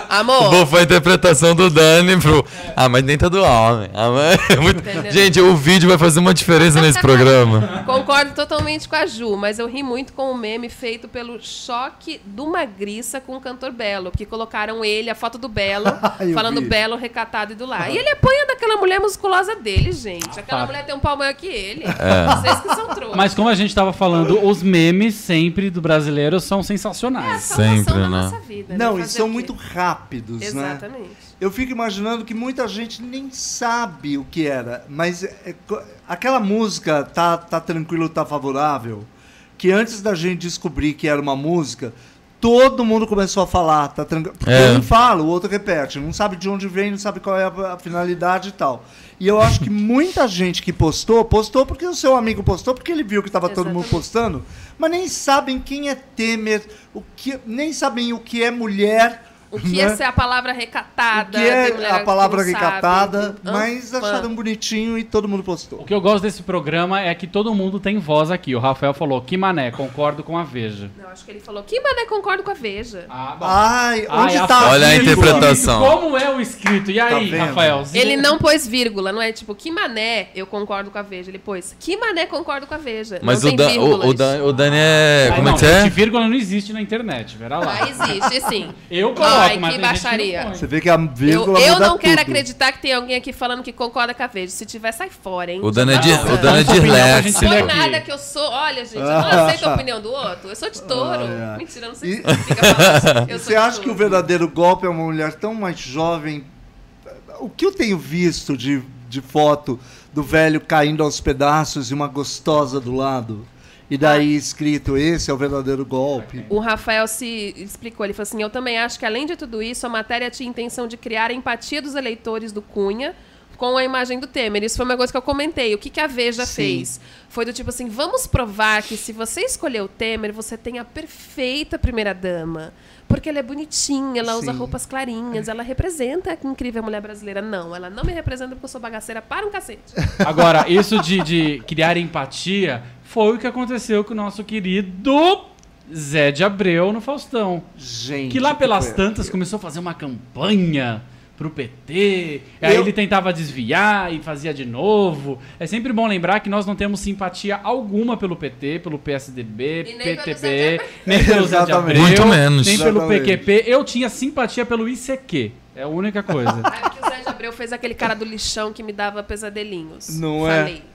Amor. Bom, foi a interpretação do Dani pro. Ah, mas nem todo homem. Ah, mas é muito-? Gente, o vídeo vai fazer uma diferença nesse programa. [LAUGHS] Concordo totalmente com a Ju, mas eu ri muito com o meme feito pelo choque do Magriça com o cantor Belo, porque colocaram ele, a foto do Belo, [LAUGHS] Eu falando vi. Belo recatado e do lar. E ele apanha daquela mulher musculosa dele, gente. Aquela Fato. mulher tem um pau maior que ele. É. Vocês que são trouxas. Mas como a gente tava falando, os memes sempre do brasileiro são sensacionais. salvação sempre, da né? nossa vida, Não, né? e Fazer são muito rápidos, né? Exatamente. Eu fico imaginando que muita gente nem sabe o que era, mas é co- aquela música tá, tá tranquilo, tá favorável, que antes da gente descobrir que era uma música, todo mundo começou a falar, tá tranquilo. Porque É. um fala, o outro repete, não sabe de onde vem, não sabe qual é a, a finalidade e tal. E eu acho que muita gente que postou, postou porque o seu amigo postou, porque ele viu que estava todo mundo postando, mas nem sabem quem é Temer, o que, nem sabem o que é mulher. O que né? é ser a palavra recatada? que tem é a que palavra sabe. recatada, Hã? mas Fã. acharam bonitinho e todo mundo O postou. que eu gosto desse programa é que todo mundo tem voz aqui. O Rafael falou, que mané, concordo com a Veja. Não, acho que ele falou, que mané concordo com a Veja. Ah, bom. Ai, Ai, onde a tá foto- Olha a interpretação. Como é o escrito? E aí, vendo? Rafael? Ele não pôs vírgula, não é tipo, que mané, eu concordo com a Veja. Ele pôs, que mané, concordo com a Veja. Mas não o, Dan, o, o, Dan, o Dani é. Ai, Como é não, que é? vírgula não existe na internet, verá lá. Ah, existe, sim. Eu coloco, Ai, mas que baixaria. não. Você vê que a Eu, vírgula eu muda não quero tudo. acreditar que tem alguém aqui falando que concorda com a Veja. Se tiver, sai fora, hein? O Dani é, o é dislexo. ler Foi nada que eu sou. Olha, gente, eu não Ah. aceito a opinião do outro. Eu sou de touro. Ai, ai. Mentira, eu não sei E- se fica falando. Eu sou Você acha que o verdadeiro golpe é uma mulher tão mais jovem? O que eu tenho visto de, de foto do velho caindo aos pedaços e uma gostosa do lado? E daí escrito, esse é o verdadeiro golpe. O Rafael se explicou, ele falou assim: Eu também acho que, além de tudo isso, a matéria tinha intenção de criar a empatia dos eleitores do Cunha com a imagem do Temer. Isso foi uma coisa que eu comentei. O que, que a Veja Sim. fez? Foi do tipo assim: vamos provar que se você escolher o Temer, você tem a perfeita primeira-dama. Porque ela é bonitinha, ela usa Sim. roupas clarinhas, ela representa a incrível mulher brasileira. Não, ela não me representa porque eu sou bagaceira para um cacete. Agora, isso de, de criar empatia foi o que aconteceu com o nosso querido Zé de Abreu no Faustão. Gente. Que lá pelas foi- tantas começou a fazer uma campanha pro PT, aí Eu- ele tentava desviar e fazia de novo. É sempre bom lembrar que nós não temos simpatia alguma pelo PT, pelo PSDB, E nem pelo Zé de PTB, Abreu. nem pelo Zé de Exatamente. Abreu, Muito menos. nem pelo. PQP. Eu tinha simpatia pelo ICQ. É a única coisa. [LAUGHS] Aí que o Zé de Abreu fez aquele cara do lixão que me dava pesadelinhos. Não é? Falei. É,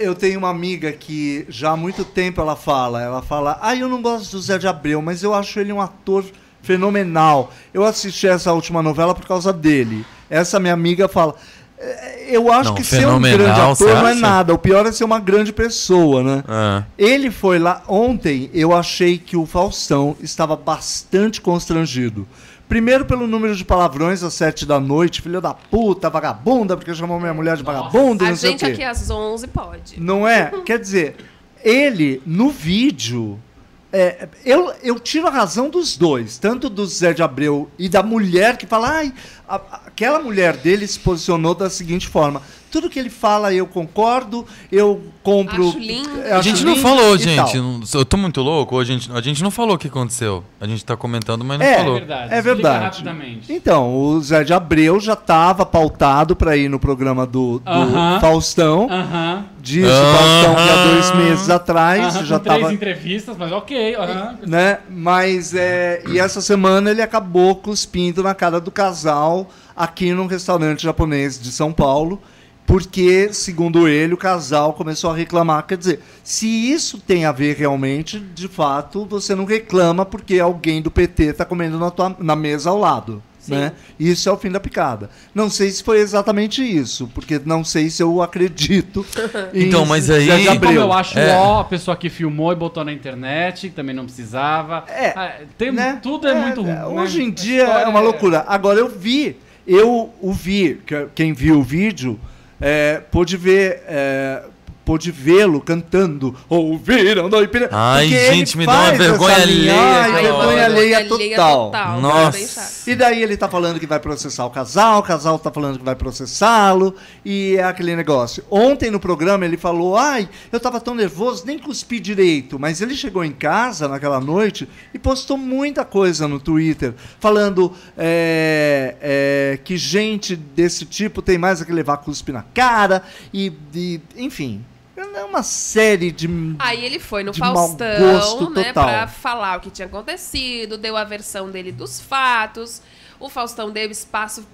eu tenho uma amiga que já há muito tempo ela fala, ela fala, ah, eu não gosto do Zé de Abreu, mas eu acho ele um ator fenomenal. Eu assisti essa última novela por causa dele. Essa minha amiga fala, "É, eu acho Não, que ser um grande ator não é nada, o pior é ser uma grande pessoa, né? Ah. Ele foi lá ontem, eu achei que o Faustão estava bastante constrangido. Primeiro pelo número de palavrões às sete da noite, filho da puta, vagabunda, porque chamou minha mulher de vagabunda e A não sei o gente quê. aqui às 11 pode. Não é? [LAUGHS] Quer dizer, ele, no vídeo. é, eu, eu tiro a razão dos dois, tanto do Zé de Abreu e da mulher que fala. Ai, a- a- aquela mulher dele se posicionou da seguinte forma: tudo que ele fala eu concordo, eu compro. Acho lindo. é, A acho gente não falou, gente. não- eu tô muito louco. ou A gente, a gente não falou o que aconteceu. A gente tá comentando, mas não É, É falou. verdade. É verdade. Então, o Zé de Abreu já estava pautado para ir no programa do, do Aham. Faustão. Aham. Disse o Faustão que há dois meses atrás Aham, já com três estava. entrevistas, mas ok. né? Mas é, e essa semana ele acabou cuspindo na cara do casal aqui num restaurante japonês de São Paulo, porque segundo ele o casal começou a reclamar, quer dizer, se isso tem a ver realmente, de fato, você não reclama porque alguém do PT está comendo na, tua, na mesa ao lado. Né? Isso é o fim da picada. Não sei se foi exatamente isso, porque não sei se eu acredito. [LAUGHS] Então, mas aí- Assim como eu acho É. ó, a pessoa que filmou e botou na internet, que também não precisava. É, Ah, tem, né? Tudo é, muito ruim. é, né? Hoje em A dia é uma loucura. Agora eu vi, eu o vi, que- quem viu o vídeo é, pôde ver, é, pôde vê-lo cantando Ouviram do Ipiranga. Ai, gente, me dá uma faz essa vergonha alheia, Ai, cara. vergonha alheia total. Nossa. bem chato. E daí ele tá falando que vai processar o casal, o casal tá falando que vai processá-lo, e é aquele negócio. Ontem no programa ele falou: ai, eu tava tão nervoso, nem cuspi direito. Mas ele chegou em casa naquela noite e postou muita coisa no Twitter, falando é, é, que gente desse tipo tem mais a que levar cuspe na cara, e, e enfim. É uma série de. Aí ele foi no Faustão, gosto né, total. pra falar o que tinha acontecido, deu a versão dele dos fatos. O Faustão deu espaço.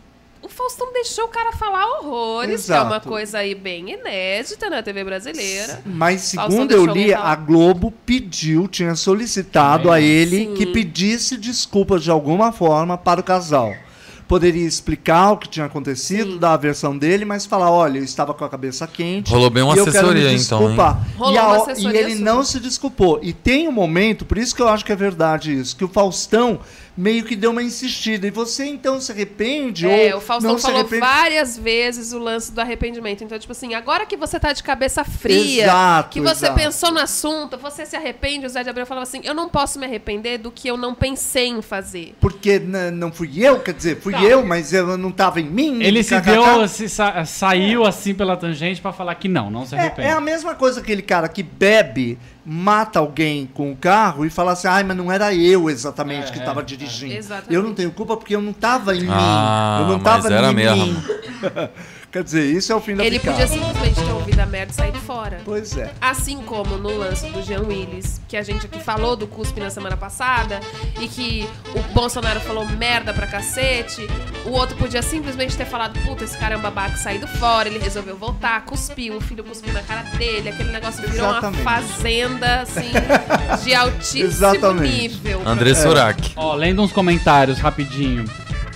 O Faustão deixou o cara falar horrores, que é uma Exato. coisa aí bem inédita na TV brasileira. Mas segundo eu li, a Globo pediu, tinha solicitado a ele Sim. que pedisse desculpas de alguma forma para o casal. Poderia explicar o que tinha acontecido, Sim. dar a versão dele, mas falar, olha, eu estava com a cabeça quente. Rolou bem uma e eu quero me assessoria, então, hein? desculpar. Rolou e, a- uma e assessoria ele não se desculpou. E tem um momento, por isso que eu acho que é verdade isso, que o Faustão meio que deu uma insistida. E você então se arrepende É, ou o Faustão não falou arrepende? várias vezes o lance do arrependimento. Então, tipo assim, agora que você tá de cabeça fria, Exato, que você exato. pensou no assunto, você se arrepende, o Zé de Abreu falava assim, eu não posso me arrepender do que eu não pensei em fazer. Porque não fui eu, quer dizer, fui eu, mas eu não estava em mim. Ele se deu, se sa- saiu assim pela tangente pra falar que não, não se É, arrepende. é a mesma coisa aquele cara que bebe, mata alguém com o carro e fala assim, ai, mas não era eu exatamente que É, estava é. dirigindo. Exatamente. Eu não tenho culpa porque eu não estava em Ah, mim. Eu não mas estava era em mesmo. mim. [LAUGHS] Quer dizer, isso é o fim da Ele picada. podia simplesmente ter ouvido a merda e saído fora. Pois é. Assim como no lance do Jean Willis, que a gente aqui falou do cuspe na semana passada, e que o Bolsonaro falou merda pra cacete, o outro podia simplesmente ter falado, puta, esse cara é um babaca, saído fora, ele resolveu voltar, cuspiu, o filho cuspiu na cara dele, aquele negócio virou Exatamente. uma fazenda, assim, [LAUGHS] de altíssimo Exatamente. nível. André Surak. Ó, lendo uns comentários rapidinho.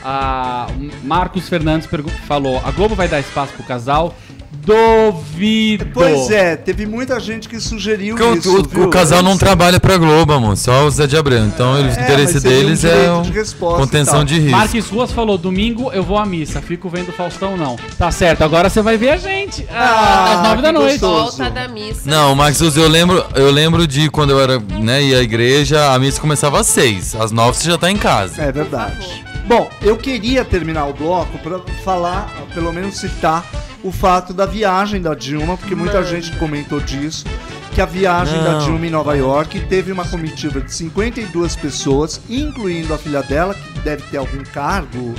A Marcos Fernandes falou: a Globo vai dar espaço pro casal? Duvido. Pois é, teve muita gente que sugeriu o- isso. o, viu? o casal não trabalha pra Globo, amor. Só o Zé de Abreu. Então, eles- o É, interesse seria um deles é o- de contenção de risco. Marques Ruas falou: domingo eu vou à missa, fico vendo Faustão não. Tá certo, agora você vai ver a gente. Ah, às nove que da noite. gostoso. Volta da missa. Não, Max, eu lembro, eu lembro de quando eu era, né, ia à igreja, a missa começava às seis. Às nove você já tá em casa. É verdade. Bom, eu queria terminar o bloco para falar, pelo menos citar, o fato da viagem da Dilma, porque muita gente comentou disso, que a viagem da Não. Dilma em Nova York teve uma comitiva de 52 pessoas, incluindo a filha dela, que deve ter algum cargo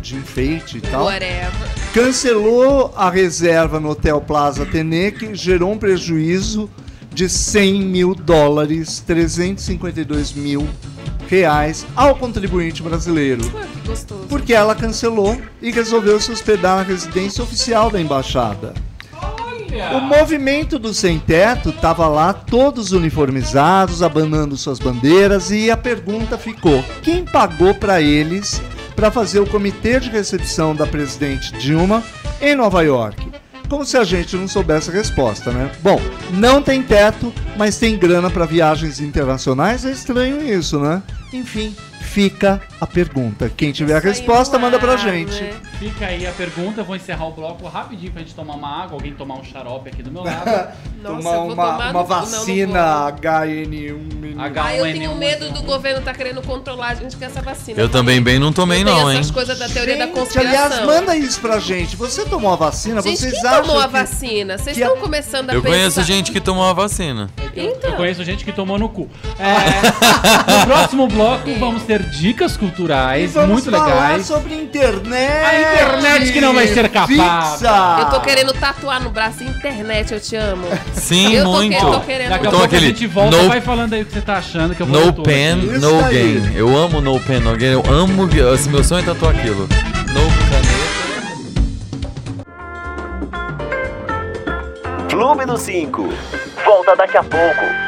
de enfeite e tal. Whatever. Cancelou a reserva no Hotel Plaza Atene, que gerou um prejuízo de 100 mil dólares, 352 mil reais ao contribuinte brasileiro. Ué, que gostoso. Porque ela cancelou e resolveu se hospedar na residência oficial da embaixada. O movimento do sem teto estava lá, todos uniformizados, abanando suas bandeiras, e a pergunta ficou: quem pagou para eles para fazer o comitê de recepção da presidente Dilma em Nova York? Como se a gente não soubesse a resposta, né? Bom, não tem teto, mas tem grana para viagens internacionais. É estranho isso, né? Enfim, fica a pergunta. Quem tiver a resposta, manda pra gente. Fica aí a pergunta, eu vou encerrar o bloco rapidinho pra gente tomar uma água, alguém tomar um xarope aqui do meu lado. [LAUGHS] Nossa, Tomar eu vou uma, tomar uma no- não, não vacina vou. HN1. H- Ah, eu H1N1, tenho medo do governo tá querendo controlar a gente com essa vacina. Eu também bem não tomei, Tem não, hein? essas coisas da teoria da Gente, conspiração. aliás, manda isso pra gente. Você tomou a vacina? Gente, Vocês quem acham tomou a que... vacina? Vocês que a- estão começando a Eu pensar... conheço gente que tomou a vacina. Então, Eu conheço gente que tomou no cu. É, [LAUGHS] no próximo bloco vamos ter dicas E culturais vamos muito falar legais. sobre internet. A internet que não vai ser capaz. Eu tô querendo tatuar no braço internet, eu te amo. Sim, eu tô, muito. que- eu tô querendo... Daqui a Então pouco a gente volta, no- vai falando aí o que você tá achando que eu vou No pen, aqui. No gain. Eu amo no pen, no gain. Eu amo. Assim, meu sonho é tatuar aquilo. No caneta. Clube do 5. Volta daqui a pouco.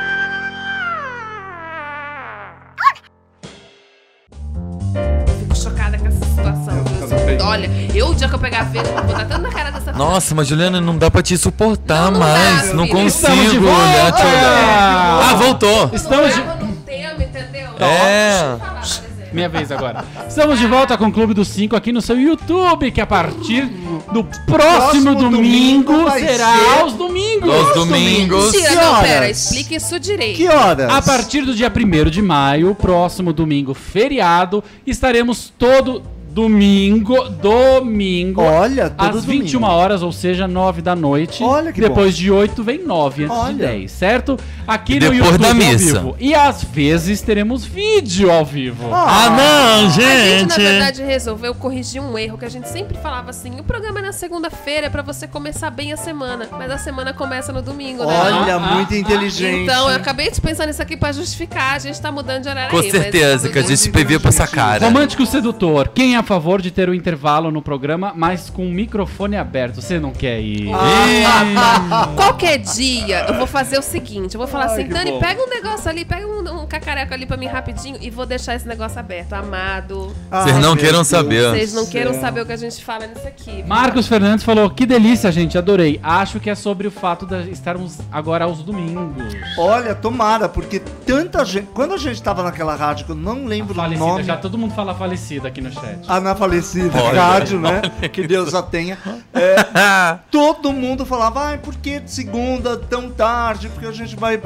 Que eu pegar a feira, eu vou dar tanto na cara dessa Nossa, mas Juliana, não dá pra te suportar Não, não mais. dá, não filho. Estamos de consigo volta! olhar te olhar. Ah, voltou! Estamos de... Leva num tema, entendeu? É. Falar, por exemplo. Minha vez agora. Estamos de volta com o Clube dos 5 aqui no seu YouTube, que a partir do próximo, Próximo domingo, domingo vai será ser- aos domingos. Aos domingos. Mentira, Que não, pera, explique isso direito. Que horas? A partir do dia 1 de maio, próximo domingo, feriado, estaremos todo domingo, domingo, Olha, todo às 21 domingo. horas, ou seja, 9 da noite. Olha que Depois de 8 vem 9 antes de Olha. 10, certo? Aqui E no depois YouTube da ao missa. vivo. E às vezes teremos vídeo ao vivo. Ah, não, A gente, na gente. verdade, resolveu corrigir um erro que a gente sempre falava assim: o programa é na segunda-feira é pra você começar bem a semana, mas a semana começa no domingo, né? Olha, Ah, muito ah, inteligente. Então, eu acabei de pensar nisso aqui pra justificar. A gente tá mudando de horário Com certeza que a gente previa pra essa cara. Romântico sedutor, quem é a favor de ter o intervalo no programa, mas com o microfone aberto? Você não quer ir? Ah, Qualquer dia, eu vou fazer o seguinte: eu vou falar assim, que Dani, bom. pega um negócio ali, pega um, um cacareco ali pra mim rapidinho e vou deixar esse negócio aberto. Amado, Ah, Vocês não queiram Deus saber. do vocês não céu. queiram saber o que a gente fala nisso aqui. Marcos Fernandes falou: que delícia, gente, adorei. Acho que é sobre o fato de estarmos agora aos domingos. Olha, tomara, porque tanta gente. Quando a gente tava naquela rádio, que eu não lembro o Falecida, nome. já todo mundo fala falecida aqui no chat. A na falecida Olha. rádio, né? Que Deus a tenha. É, [LAUGHS] todo mundo falava, ai, por que segunda tão tarde? Porque a gente vai.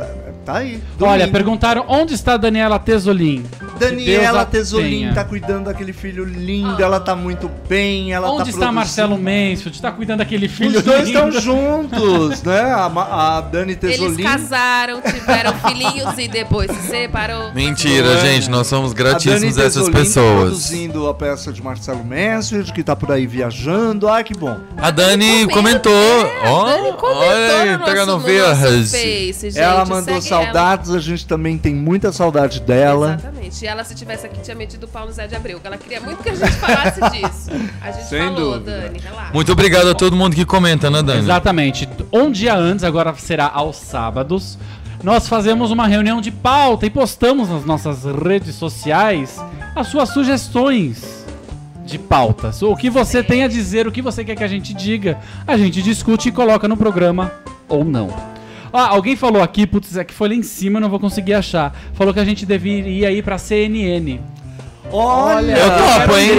Tá aí. Olha, domingo. perguntaram onde está a Daniela Tesolin. Daniela Deus a Tesolin tenha. tá cuidando daquele filho lindo, ela tá muito bem, ela onde tá está produzindo. Marcelo Mansfield? Está cuidando daquele filho Os dois lindo. estão juntos, né? A, Ma- a Dani Eles Tesolin. casaram, tiveram filhinhos e depois se separou. Mentira, é? gente, nós somos A Dani gratíssimos a essas Tesolin tá pessoas. produzindo a peça de Marcelo Mansfield, que tá por aí viajando. Ai, que bom. A Dani comentou. é, Ó, olha aí, pega no. Face, ela mandou segue saudades, a gente também tem muita saudade dela. Exatamente. E ela, se tivesse aqui, tinha metido o pau no Zé de Abreu. que Ela queria muito que a gente falasse [LAUGHS] disso. A gente Sem falou, dúvida. Dani, relaxa. Muito obrigado a todo mundo que comenta, né, Dani? Exatamente. Um dia antes, agora será aos sábados, nós fazemos uma reunião de pauta e postamos nas nossas redes sociais as suas sugestões de pautas. O que você tem a dizer, o que você quer que a gente diga, a gente discute e coloca no programa ou não. Ah, alguém falou aqui, putz, é que foi lá em cima, eu não vou conseguir achar. Falou que a gente deveria ir pra CNN. Olha, Eu topo, hein?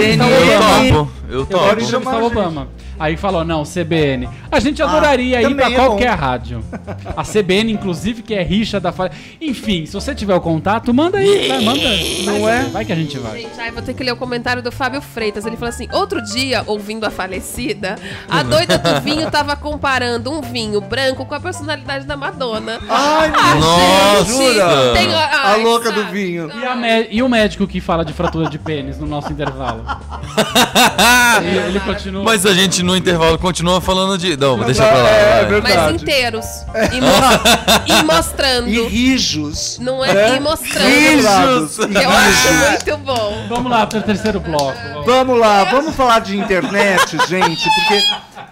Eu topo. Eu Eu quero topo. Pode chamar entrevistar a o gente. Aí falou, não, CBN. A gente adoraria ir também pra é qualquer bom. rádio. [LAUGHS] A CBN, inclusive, que é rixa da falha. Enfim, se você tiver o contato, manda aí, vai, manda. Não é? Vai que a gente vai. Gente, aí vou ter que ler o comentário do Fábio Freitas. Ele falou assim: outro dia, ouvindo a falecida, a doida do vinho [LAUGHS] tava comparando um vinho branco com a personalidade da Madonna. Ai, meu Ah, Nossa! Tem- a ai, louca sabe? do vinho. E, a mé- e o médico que fala de fratura de pênis no nosso intervalo? [LAUGHS] Ele, ele continua. Mas a gente no intervalo continua falando de. Não, deixa pra lá. é, verdade. Mas inteiros. E, mo- [LAUGHS] e mostrando. E rijos. Não é? né? E mostrando. Rijos. Eu acho muito bom. Vamos lá pro terceiro bloco. Vamos lá, vamos falar de internet, gente, porque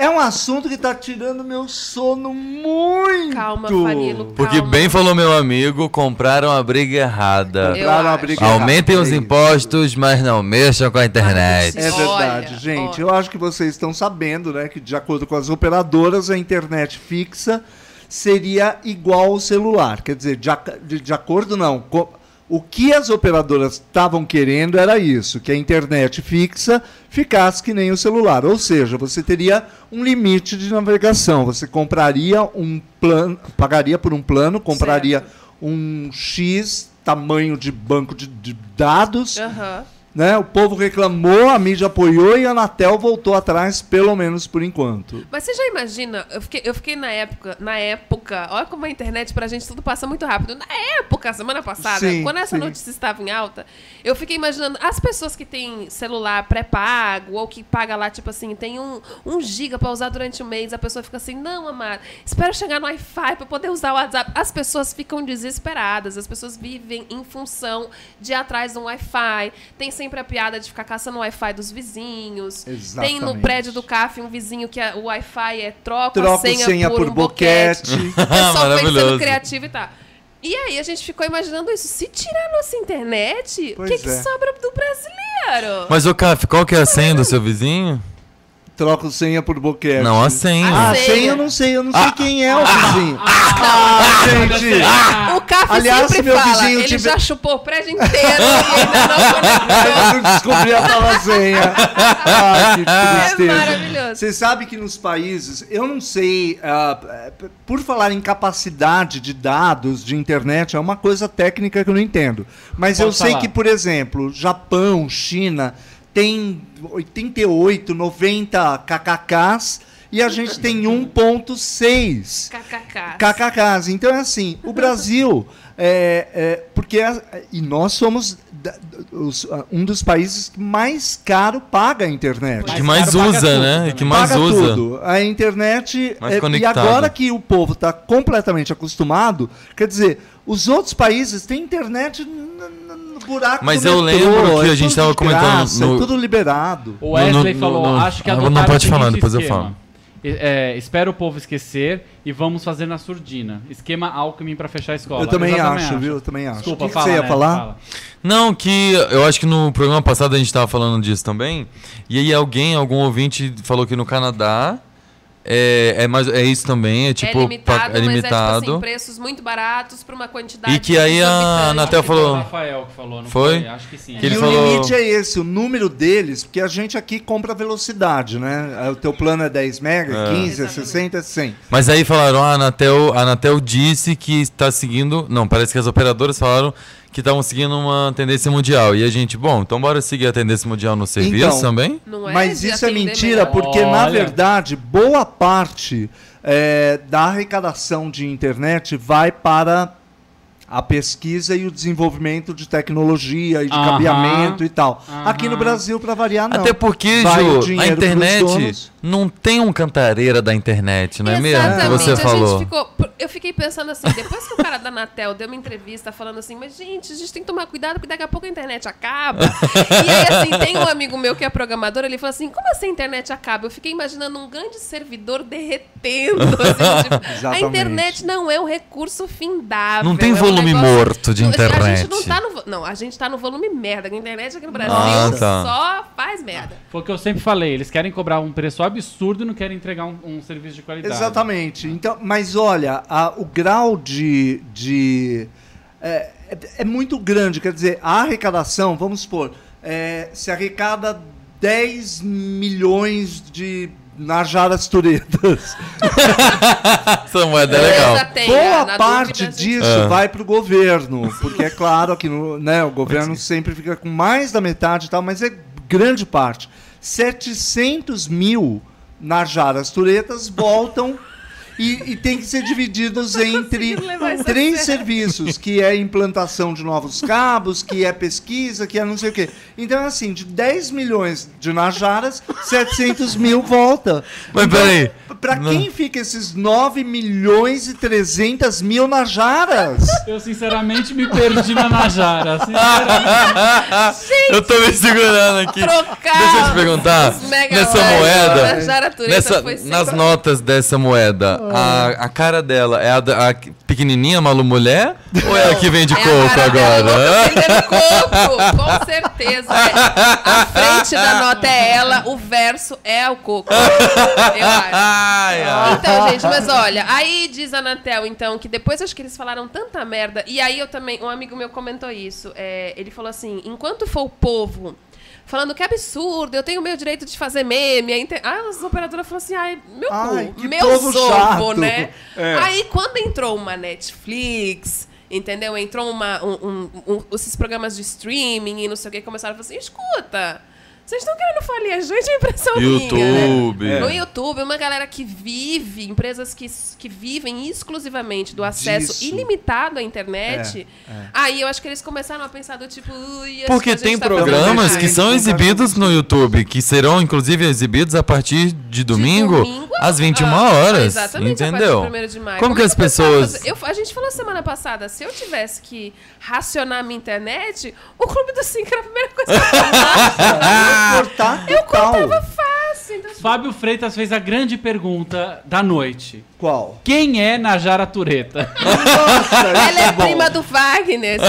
é um assunto que tá tirando meu sono muito. Calma, Fanilo. Porque calma. bem falou meu amigo, compraram a briga errada. Compraram a briga Aumentem errada, os é impostos, mas não mexam com a internet. É verdade, Olha, gente. olha. Eu acho que vocês estão sabendo, né, que de acordo com as operadoras, a internet fixa seria igual ao celular. Quer dizer, de, ac- de, de acordo não. co- o que as operadoras estavam querendo era isso, que a internet fixa ficasse que nem o celular. Ou seja, você teria um limite de navegação. Você compraria um plano, pagaria por um plano, compraria um X tamanho de banco de- de dados Aham. Né? O povo reclamou, a mídia apoiou e a Anatel voltou atrás, pelo menos por enquanto. Mas você já imagina, eu fiquei, eu fiquei na época, na época, olha como a internet pra gente tudo passa muito rápido. Na época, semana passada, Sim, quando essa sim. notícia estava em alta, eu fiquei imaginando as pessoas que têm celular pré-pago ou que paga lá, tipo assim, tem um, um giga pra usar durante o mês, a pessoa fica assim, não, amado, espero chegar no Wi-Fi pra poder usar o WhatsApp. As pessoas ficam desesperadas, as pessoas vivem em função de ir atrás de um Wi-Fi. Tem sempre a piada de ficar caçando o Wi-Fi dos vizinhos. Tem no Exatamente. prédio do CAF um vizinho que a- o Wi-Fi é troca, Troca a senha, senha por, por um boquete. boquete. O pessoal pensando criativo e tal. E aí a gente ficou imaginando isso. Se tirar a nossa internet, o que, que é. sobra do brasileiro? Mas, ô Caf, qual que é a senha do seu vizinho? Troco senha por boquete. Não, a senha. Ah, A senha. eu não sei, eu não sei quem é o vizinho. Ah, gente! O Café Aliás, sempre meu fala, vizinho ele tiver- já chupou o prédio inteiro e ainda não [LAUGHS] conectou. Eu não descobri a nova senha. [LAUGHS] Ah, que É tristeza. maravilhoso. Você sabe que nos países, eu não sei, ah, eh, por falar em capacidade de dados de internet, é uma coisa técnica que eu não entendo. Mas eu Pode sei falar. que, por exemplo, Japão, China, tem 88, 90 kkks e a gente tem 1.6 KKK. KKKs. Então é assim, o Brasil, é, é, porque a- e nós somos da- os- um dos países que mais caro paga a internet. que Mais mais caro paga usa, tudo né? também. Que mais paga usa. tudo. A internet. Mais é, e agora que o povo está completamente acostumado, quer dizer, os outros países têm internet buraco Mas eu metrô, lembro que é a gente tudo tava de comentando graça, no- É tudo liberado. O Wesley No- no- falou, no- acho que Ah, não pode o falar, depois eu esquema. falo. E- é, espera o povo esquecer e vamos fazer na surdina. Esquema Alckmin pra fechar a escola. Eu também Exatamente acho, viu? Eu também acho. Desculpa, o que, que fala, você ia né? falar? Fala. Não, que eu acho que no programa passado a gente tava falando disso também. E aí alguém, algum ouvinte falou que no Canadá é, é, mais, é isso também, é tipo é limitado, é mas é limitado. tipo assim, preços muito baratos pra uma quantidade E que aí a. Anatel que foi falou- o Rafael que falou, não Foi? foi? Acho que sim. Que e falou- o limite é esse, o número deles, porque a gente aqui compra velocidade, né? O teu plano é 10 mega, É. 15, é Exatamente. 60, é 100. Mas aí falaram, ah, a Anatel, a Anatel disse que está seguindo. Não, parece que as operadoras falaram que estavam seguindo uma tendência mundial. E a gente, bom, então bora seguir a tendência mundial no serviço Então, também? Não é Mas isso é mentira, melhor. porque na Olha. verdade, boa parte é, da arrecadação de internet vai para a pesquisa e o desenvolvimento de tecnologia e de Aham. cabeamento e tal. Aham. Aqui no Brasil, para variar, não. Até porque, Vai Ju, a internet não tem um cantareira da internet, não é mesmo? Que Exatamente. você a falou. gente ficou. Eu fiquei pensando assim, depois que o cara da Anatel deu uma entrevista falando assim, mas gente, a gente tem que tomar cuidado porque daqui a pouco a internet acaba. e aí, assim, tem um amigo meu que é programador, ele falou assim: como assim a internet acaba? Eu fiquei imaginando um grande servidor derretendo. assim, tipo, a [LAUGHS] Exatamente. internet não é um recurso findável. Não tem é um volume negócio- morto de Não, A gente internet. não tá no. Não, a gente tá no volume merda. A internet aqui no Brasil Ah, tá. só faz merda. Foi o que eu sempre falei, eles querem cobrar um preço absurdo e não querem entregar um, um serviço de qualidade. Exatamente. Então, mas olha, a- o grau de. de é, é- é muito grande. Quer dizer, a arrecadação, vamos supor, é, se arrecada 10 milhões de najaras turetas. [LAUGHS] Essa moeda é legal. Tem, Boa na parte dúvida, disso É. vai para o governo. Porque é claro que no- né, o governo sempre fica com mais da metade e tal, mas é grande parte. 700 mil najaras turetas voltam e, e tem que ser divididos entre três serviços, que é implantação de novos cabos, que é pesquisa, que é não sei o quê. Então, é assim, de 10 milhões de najaras, 700 mil volta. Mas Então, peraí. Pra Não. quem fica esses 9 milhões e 300 mil najaras? Eu sinceramente me perdi na Najara. Sinceramente. eu tô me segurando aqui. Trocar Deixa eu te perguntar. Nessa moeda. Nessa, nas notas dessa moeda, a, a cara dela é a, da- a pequenininha, Malu Mulher? Ou é a que vende É coco cara dela agora? vendendo [LAUGHS] coco, com certeza. É. A frente da nota é ela, o verso é o coco. Eu acho. Ai, ai. Então, gente, mas olha, aí diz a Anatel, então, que depois acho que eles falaram tanta merda. E aí eu também, um amigo meu comentou isso. é, ele falou assim: enquanto for o povo falando que absurdo, eu tenho o meu direito de fazer meme. A inter... Ah, as operadoras falaram assim: ai, meu Ai, cu, meu chato. né? É. Aí quando entrou uma Netflix. Entendeu? Entrou uma, um, um- um- esses programas de streaming e não sei o que, começaram a falar assim: escuta, vocês estão querendo falir a gente, é impressão minha. né? YouTube. É. No YouTube, uma galera que vive, empresas que, que vivem exclusivamente do acesso Disso. ilimitado à internet. É, é. Aí eu acho que eles começaram a pensar do tipo, Porque tem tá programas que são exibidos no YouTube, que serão inclusive exibidos a partir de De domingo, às 21 ah, horas. Exatamente, entendeu? a partir de 1º de maio. Como que as pessoas- Eu, a gente falou semana passada, se eu tivesse que racionar minha internet, o Clube do 5 era a primeira coisa que eu [LAUGHS] Cortar Eu total. cortava fácil. Então, Fábio Freitas fez a grande pergunta da noite. Qual? Quem é Najara Tureta? Nossa, Ela isso é bom. prima do [LAUGHS] Wagner.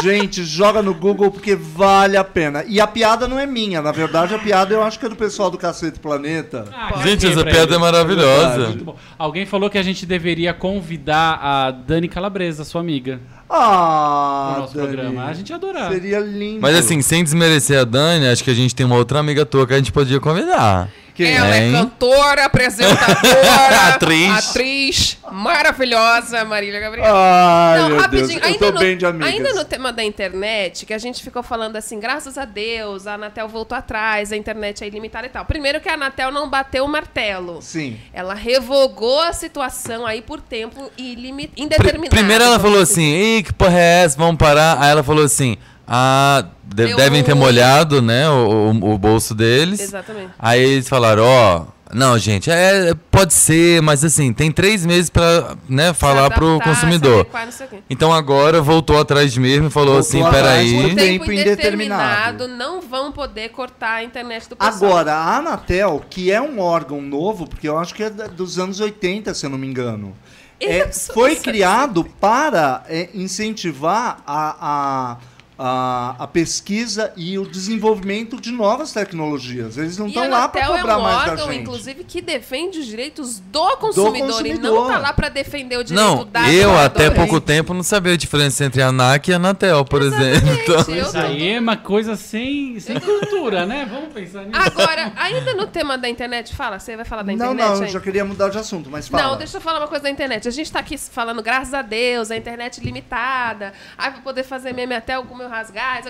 Gente, joga no Google porque vale a pena. E a piada não é minha, na verdade a piada eu acho que é do pessoal do Cacete Planeta. Ah, Gente, essa piada é maravilhosa. Muito bom. Alguém falou que a gente deveria convidar a Dani Calabresa, sua amiga, Ah, pro nosso Dani, programa. A gente ia adorar. Seria lindo. Mas assim, sem desmerecer a Dani, acho que a gente tem uma outra amiga tua que a gente podia convidar. Quem? Ela é Hein? cantora, apresentadora, [LAUGHS] Atriz. atriz maravilhosa, Marília Gabriela. Ai, Não, meu rapidinho, Deus, eu ainda, tô no, bem de amigas. ainda no tema da internet, que a gente ficou falando assim, graças a Deus, a Anatel voltou atrás, a internet é ilimitada e tal. Primeiro que a Anatel não bateu o martelo. Sim. Ela revogou a situação aí por tempo ilimi- indeterminado. Primeiro ela falou dizer. assim, Ih, que porra é essa? Vamos parar. Aí ela falou assim, ah, de- Deu devem ter molhado, né, o, o- o bolso deles. Exatamente. Aí eles falaram, ó, não, gente, é, pode ser, mas assim, tem três meses pra, né, falar pro consumidor. adequar, sei o quê. Então agora voltou atrás mesmo e falou Voltou assim, peraí. por Por tempo tempo indeterminado. indeterminado, não vão poder cortar a internet do pessoal. Agora, a Anatel, que é um órgão novo, porque eu acho que é dos anos 80, se eu não me engano, é, Isso, foi isso. criado para é, incentivar a, a, a, a pesquisa e o desenvolvimento de novas tecnologias. Eles não estão lá para é cobrar um mais da órgão, gente. inclusive, que defende os direitos do consumidor, e não consumidor. tá lá pra defender o direito Não, da eu até pouco tempo não sabia a diferença entre a ANAC e a Anatel, por exemplo. Exatamente, [LAUGHS] eu Isso tô- aí é uma coisa sem, sem cultura, né? Vamos pensar nisso. Agora, ainda no tema da internet, fala, você vai falar da Não, internet não, eu aí? já queria mudar de assunto, mas fala. Não, deixa eu falar uma coisa da internet. A gente tá aqui falando, graças a Deus, a internet limitada. Ai, vou poder fazer meme até o meu rasgar.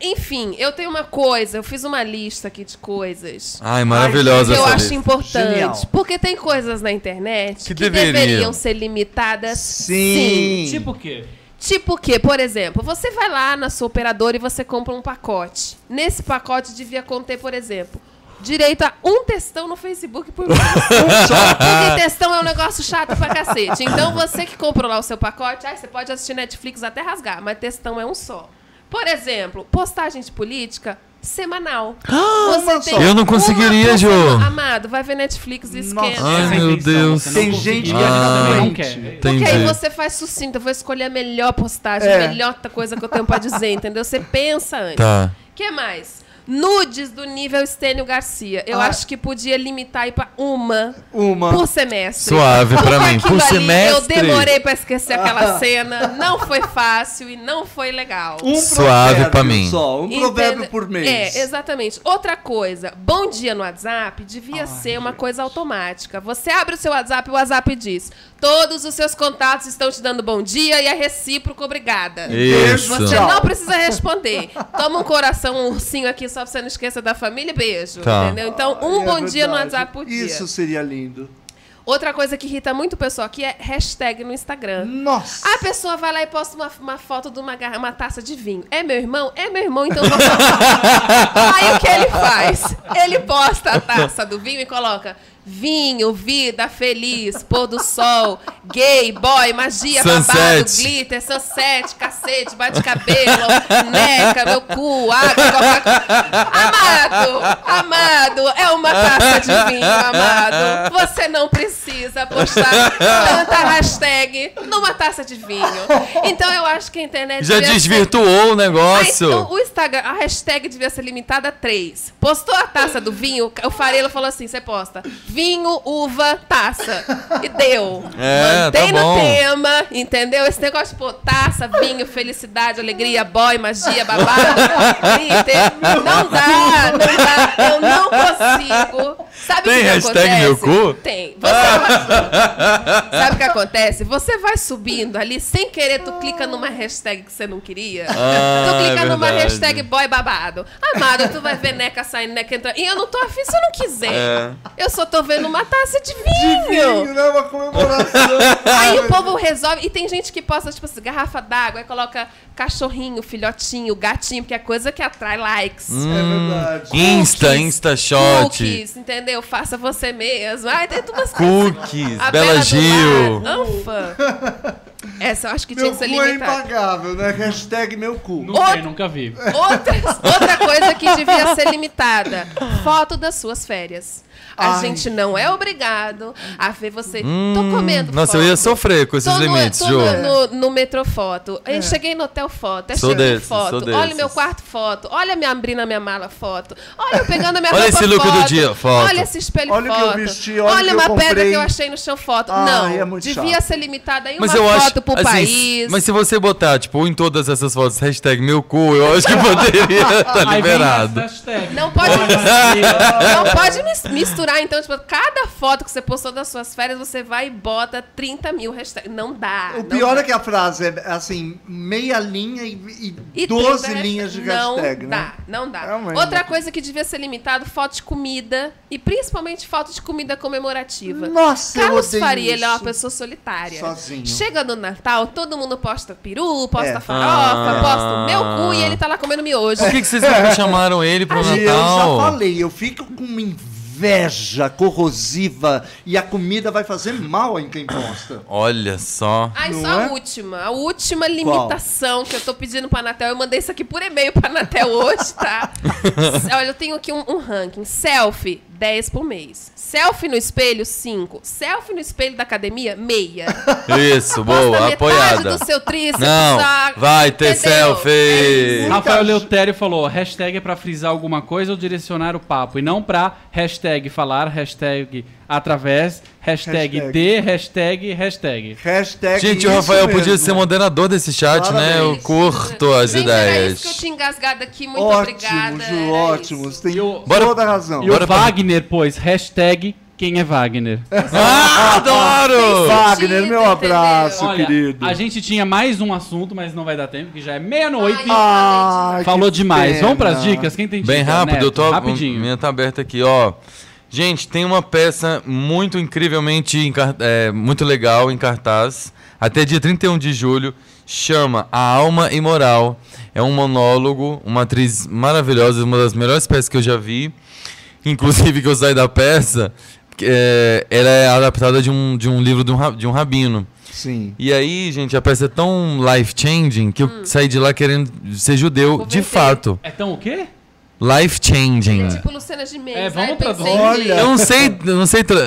Enfim, eu tenho uma coisa, eu fiz uma lista aqui de coisas. Ai, maravilhosa que eu essa acho lista. importante. Genial. Porque tem coisas na internet Que que, deveriam. deveriam ser limitadas. Sim. Tipo o quê? Tipo que, por exemplo, você vai lá na sua operadora e você compra um pacote. Nesse pacote devia conter, por exemplo, direito a um textão no Facebook por mês. [LAUGHS] Porque textão é um negócio chato pra cacete. Então você que comprou lá o seu pacote, aí você pode assistir Netflix até rasgar, mas textão é um só. Por exemplo, postagem de política semanal. [GASPS] só. Eu não conseguiria, Jô. Amado, vai ver Netflix e esquenta. Ai, meu Deus. Tem conseguir, gente que também não quer. doente. Porque aí Entendi. você faz sucinto, eu vou escolher a melhor postagem, É. a melhor coisa que eu tenho pra dizer, entendeu? Você pensa antes. Tá. O que mais? Nudes do nível Estênio Garcia. Eu Ah. acho que podia limitar aí pra uma Uma. por semestre. Suave pra mim. aquilo Por ali, semestre. Eu demorei pra esquecer aquela cena. Não foi fácil e não foi legal. Um Suave provérbio pra mim. Só, um provérbio Entende- por mês. É, exatamente. Outra coisa, bom dia no WhatsApp devia ser uma coisa automática. Você abre o seu WhatsApp e o WhatsApp diz: todos os seus contatos estão te dando bom dia e é recíproco, obrigada. Isso. Você não precisa responder. Toma um coração, um ursinho aqui só pra você não esqueça da família e beijo. Tá. Entendeu? Então, um É bom dia no verdade. WhatsApp por dia. Isso seria lindo. Outra coisa que irrita muito o pessoal aqui é hashtag no Instagram. Nossa. A pessoa vai lá e posta uma, uma foto de uma, garra- uma taça de vinho. É meu irmão? É meu irmão, então eu vou postar. Aí o que ele faz? Ele posta a taça do vinho e coloca vinho, vida, feliz, pôr do sol, gay, boy, magia, babado, Sunset. glitter, sunset, cacete, bate-cabelo, neca, meu cu, água, Amado, amado, é uma taça de vinho, amado. Você não precisa postar tanta hashtag numa taça de vinho. Então eu acho que a internet Já devia ser- desvirtuou o negócio. então, o Instagram, a hashtag devia ser limitada a três. Postou a taça do vinho, o Farelo falou assim: você posta vinho, uva, taça. E deu. [LAUGHS] É, Mantém tá no bom. tema, entendeu? Esse negócio de pô, taça, vinho, felicidade, alegria, boy, magia, babado. Não dá, não dá. Eu não consigo. Sabe Tem o que hashtag acontece? meu cu? Tem. Você vai- Sabe o que acontece? Você vai subindo ali, sem querer, tu clica numa hashtag que você não queria. Ah, tu clica é numa hashtag boy babado. Amado, tu vai ver neca saindo, neca entrando. E eu não tô afim se eu não quiser. É. Eu só tô vendo uma taça de Vinho, vinho. né? Uma comemoração. [LAUGHS] Aí o povo resolve. E tem gente que posta, tipo assim, garrafa d'água, aí coloca cachorrinho, filhotinho, gatinho, porque é coisa que atrai likes. É verdade. Insta, Cookies, Insta Shot. Cookies, entendeu? Faça você mesmo. Ai, tem tudo umas Cookies, A Bela Gil. Anfa. [LAUGHS] Essa eu acho que tinha Meu que ser cu é limitada. impagável, né? Hashtag meu cu. Não sei, nunca vi. Outra, outra coisa que devia ser limitada: [LAUGHS] foto das suas férias. A Ai. gente não é obrigado a ver você. tô comendo Hum, Nossa, foto. eu ia sofrer com esses Tô limites, Ju. no, no, no metrô foto. Eu cheguei no hotel foto. Eu Sou cheguei desses, foto. sou Olha desses. o meu quarto foto. Olha me abrindo a minha mala foto. Olha eu pegando a minha [LAUGHS] Olha roupa esse look do foto. dia, foto. Olha esse espelho Olha foto. eu vesti, olha o que eu uma pedra comprei. que eu achei no chão foto. Ai, não, é muito devia chato. ser limitada aí Mas uma eu foto acho. pro assim, país. Mas se você botar, tipo, em todas essas fotos, hashtag meu cu, eu acho que [LAUGHS] poderia estar vem liberado. Não pode, Olha [LAUGHS] não pode mis- misturar, então, tipo, cada foto que você postou das suas férias, você vai e bota 30 mil hashtags. Não dá. O não pior dá. é que a frase é assim, meia linha e, e, E 12 30 linhas de não hashtag, dá, né? Não dá, Realmente. Outra coisa que devia ser limitado, foto de comida. E principalmente foto de comida comemorativa. Nossa, eu Carlos odeio Faria, ele é uma pessoa solitária. Sozinho. Chega no Natal, todo mundo posta peru, posta É. farofa, Ah. posta o meu cu e ele tá lá comendo miojo. Por que, que vocês não chamaram ele pro E eu já Natal? falei, eu fico com uma inveja corrosiva e a comida vai fazer mal em quem posta. Olha só. Aí Não só é? a última, a última limitação que eu tô pedindo pra Anatel. Eu mandei isso aqui por e-mail pra Anatel hoje, tá? [LAUGHS] Olha, eu tenho aqui um, um ranking. Selfie, 10 por mês. Selfie no espelho, 5. Selfie no espelho da academia, meia. [LAUGHS] Isso, boa, apoiada. do seu tríceps. Não, a- vai ter entendeu? selfie. É. Rafael Leutério falou: hashtag é pra frisar alguma coisa ou direcionar o papo. E não pra hashtag falar, hashtag através, hashtag, Hashtag. de, hashtag, hashtag. Hashtag Gente, o Rafael podia mesmo. ser moderador desse chat, né? Eu Parabéns. curto as Gente, Era ideias. isso que eu tinha engasgado aqui. Muito Ótimo, obrigada. Ju, era ótimo. isso. Você tem E o- Bora- toda a razão. E Bora o pra- Wagner pôs hashtag quem é Wagner. [LAUGHS] Ah, adoro! Wagner, meu abraço, Olha, querido. a gente tinha mais um assunto, mas não vai dar tempo, que já é meia-noite. Ai, Falou demais. pena. Vamos pras dicas? Quem tem dica? Bem rápido, Neto? eu tô. Rapidinho. Minha tá aberta aqui, ó. Gente, tem uma peça muito incrivelmente é, muito legal em cartaz. Até dia 31 de julho. Chama A Alma Imoral. É um monólogo, uma atriz maravilhosa, uma das melhores peças que eu já vi. Inclusive que eu saí da peça. que, é, ela é adaptada de um, de um livro de um, de um rabino. Sim. E aí, gente, a peça é tão life-changing que eu saí de lá querendo ser judeu, de fato. É tão o quê? Life-changing. Tipo Luciana Gimenez. É, vamos pra- Olha. Eu não sei, eu não sei. tra-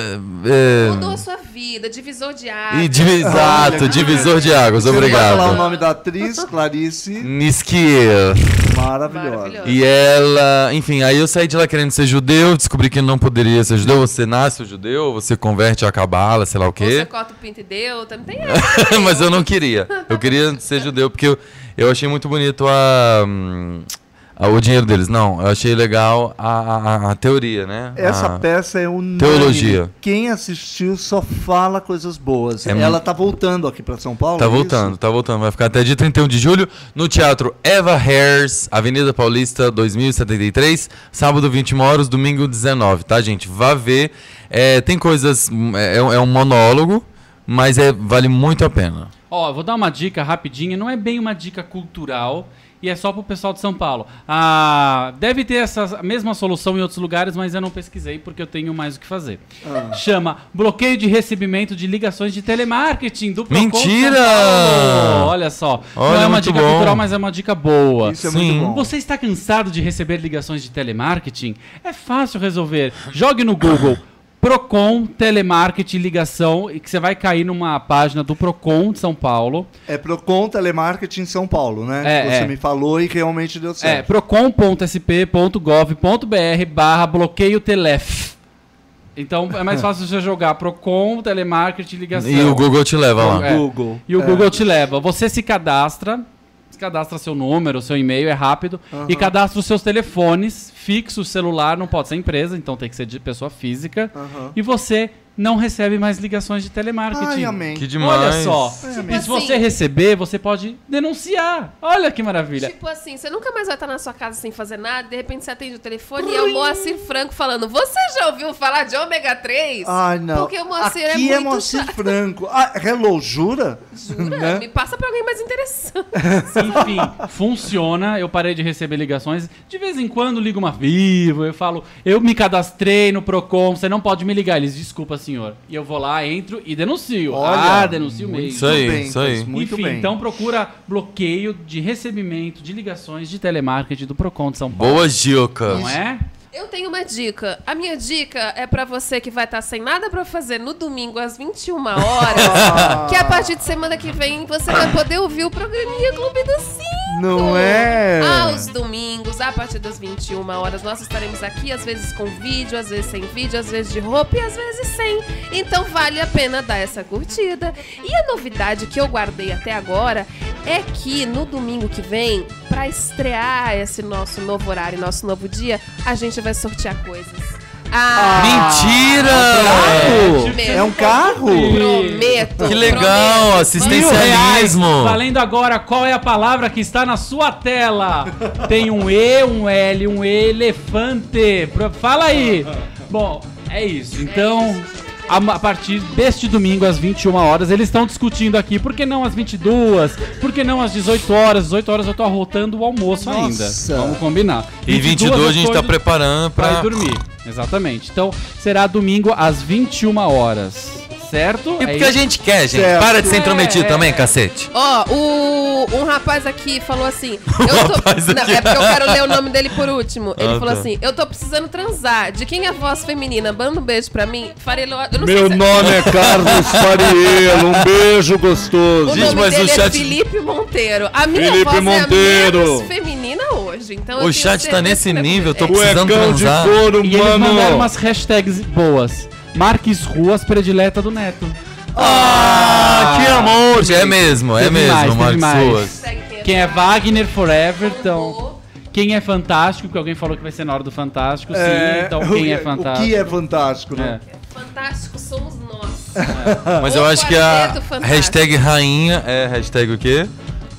é, Mudou a sua vida, divisor de águas. e divi- Exato, divisor de águas, Você não vai falar o obrigado. nome da atriz, Clarice. Niskier. Maravilhosa. Maravilhosa. E ela, enfim, aí eu saí de lá querendo ser judeu, descobri que não poderia ser judeu. Você nasce judeu, você converte a cabala, sei lá o Ou Você quê. corta o pinto e deu, também tem essa. [LAUGHS] Mas eu não queria. Eu queria ser judeu porque eu, eu achei muito bonito a, hum, a- o dinheiro deles. Não, eu achei legal a, a- a teoria, né? Essa A- peça é unânime. Teologia. Quem assistiu só fala coisas boas. É Ela tá voltando aqui pra São Paulo? Tá é isso? voltando, tá voltando. Vai ficar até dia 31 de julho no Teatro Eva Hairs, Avenida Paulista 2073, sábado 21 horas, domingo 19, tá, gente? Vá ver. É, tem coisas. hum, É, é um monólogo, mas é, vale muito a pena. Ó, eu vou dar uma dica rapidinha, não é bem uma dica cultural e é só pro pessoal de São Paulo. Ah, deve ter essa mesma solução em outros lugares, mas eu não pesquisei porque eu tenho mais o que fazer. Ah. Chama bloqueio de recebimento de ligações de telemarketing do Procon Mentira! Paulo. Olha só, Olha, não é uma dica bom. cultural, mas é uma dica boa. Isso é Sim. muito bom. Você está cansado de receber ligações de telemarketing? É fácil resolver. Jogue no Google Procon Telemarketing Ligação e que você vai cair numa página do Procon de São Paulo. É Procon Telemarketing São Paulo, né? É, Você é. me falou e realmente deu É certo. procon.sp.gov.br barra bloqueio telef. Então é mais [LAUGHS] fácil você jogar Procon Telemarketing Ligação. E o Google te leva lá. É. Google. E o É. Google te leva. Você se cadastra, cadastra seu número, seu e-mail, é rápido. E cadastra os seus telefones, fixo celular, não pode ser empresa, então tem que ser de pessoa física. Aham. E você não recebe mais ligações de Ai, telemarketing. amém. Que demais. Olha só. Tipo e se assim- você receber, você pode denunciar. Olha que maravilha. Tipo assim, você nunca mais vai estar na sua casa sem fazer nada, de repente você atende o telefone e é o Moacir Franco falando: Você já ouviu falar de ômega 3? Ai, não. Porque o Moacir Aqui é é muito Moacir chato. Franco. Ah, hello, jura? Jura? Né? Me passa pra alguém mais interessante. [LAUGHS] Enfim, funciona. Eu parei de receber ligações. De vez em quando ligo uma vivo. Eu falo, eu me cadastrei no Procon, você não pode me ligar. Eles, desculpa, senhor. E eu vou lá, entro e denuncio. Olha, ah, denuncio mesmo. Isso aí, bem, isso aí. Muito Enfim, bem. então procura bloqueio de recebimento de ligações de telemarketing do Procon de São Paulo. Boa dica. Não é? Eu tenho uma dica. A minha dica é pra você que vai estar sem nada pra fazer no domingo às 21 horas. [LAUGHS] que a partir de semana que vem você vai poder ouvir o programinha Clube do Cinco. Não é? Aos domingos, a partir das 21 horas, nós estaremos aqui, às vezes com vídeo, às vezes sem vídeo, às vezes de roupa e às vezes sem. Então vale a pena dar essa curtida. E a novidade que eu guardei até agora é que no domingo que vem, pra estrear esse nosso novo horário, nosso novo dia, a gente vai sortear coisas. Ah, Mentira! É um carro? Prometo. Que legal, prometo. Assistencialismo. reais. Valendo agora, qual é a palavra que está na sua tela? Tem um E, um L, um elefante. Pro- Fala aí. Bom, é isso. Então, a a partir deste domingo, às 21 horas, eles estão discutindo aqui. Por que não às 22? Por que não às 18 horas? 18 horas eu tô arrotando o almoço Nossa. ainda. Vamos combinar. E 22 a gente tá preparando pra. dormir. Exatamente. Então, será domingo às 21 horas. Certo? E É porque a gente quer, gente. Certo. Para de ser intrometido É, também, é. cacete. Ó, o um rapaz aqui falou assim. [LAUGHS] Eu tô, rapaz não, é porque eu quero ler o nome dele por último. Ele Ah, falou tá. assim: Eu tô precisando transar. De quem é a voz feminina? Manda um beijo pra mim. Farelo, eu não Meu sei se nome é Carlos Fariello. Um beijo o gostoso. Gente, nome o dele é chat- Felipe Monteiro. A minha Felipe voz Monteiro. é a menos feminina hoje. Então eu O chat tá nesse é nível, tô é. precisando Cuecão de transar. couro, E eles mandaram mano. umas hashtags boas. Marques Ruas predileta do Neto. Ah, que amor! É mesmo, é mesmo, mais, mais. Ruas. Quem é Wagner Forever, então. Quem é fantástico, que alguém falou que vai ser na hora do Fantástico, sim. É, Então o- quem é O fantástico? que é fantástico, né? É. Fantástico somos nós. Mas O eu acho que a fantástico. hashtag rainha é hashtag o quê?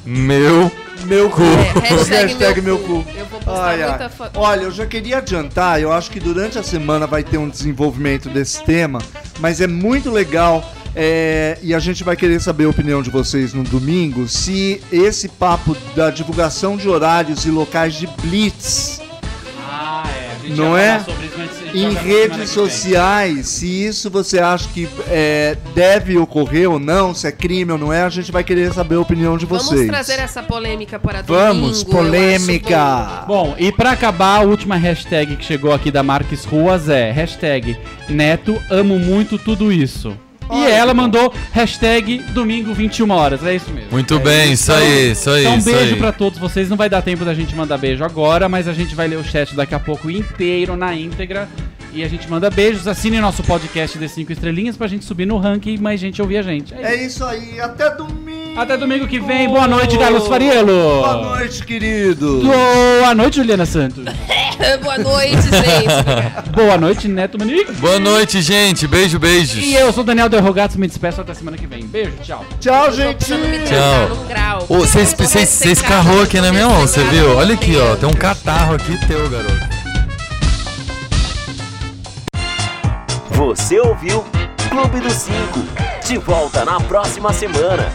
Meu. Meu cu. É, hashtag, [LAUGHS] Hashtag meu, meu cu. cu. Eu vou postar Ai, ai. muita foto. Olha, eu já queria adiantar, eu acho que durante a semana vai ter um desenvolvimento desse tema, mas é muito legal é, e a gente vai querer saber a opinião de vocês no domingo se esse papo da divulgação de horários e locais de blitz Ah, é. A gente Não é? falar sobre em redes sociais, se isso você acha que é, deve ocorrer ou não, se é crime ou não é, a gente vai querer saber a opinião de vocês. Vamos trazer essa polêmica para domingo. Vamos, polêmica! bom. E pra acabar, a última hashtag que chegou aqui da Marques Ruas é hashtag Neto, amo muito tudo isso. E Olha ela que bom. mandou hashtag domingo 21 horas, é isso mesmo. Muito bem, isso aí, isso aí. Então, um isso beijo aí. pra todos vocês. Não vai dar tempo da gente mandar beijo agora, mas a gente vai ler o chat daqui a pouco inteiro, na íntegra. E a gente manda beijos. Assine nosso podcast de 5 estrelinhas pra gente subir no ranking e mais gente ouvir a gente. É É isso. isso aí, até domingo! Até domingo que vem. Boa noite, Carlos Fariello. Boa noite, querido! Boa noite, Juliana Santos. [LAUGHS] Boa noite, gente. Boa noite, Neto Manique. Boa noite, gente. Beijo, beijos. E eu sou Daniel Derrogato, me despeço até semana que vem. Beijo, tchau. Tchau, gente! Tchau. trancar num grau. Ô, Vocês Eu tô vocês- vocês ressecada, carrou tô aqui na minha mão, você viu? Olha aqui, ó. Tem um catarro aqui teu, garoto. Você ouviu Clube dos Cinco. De volta na próxima semana.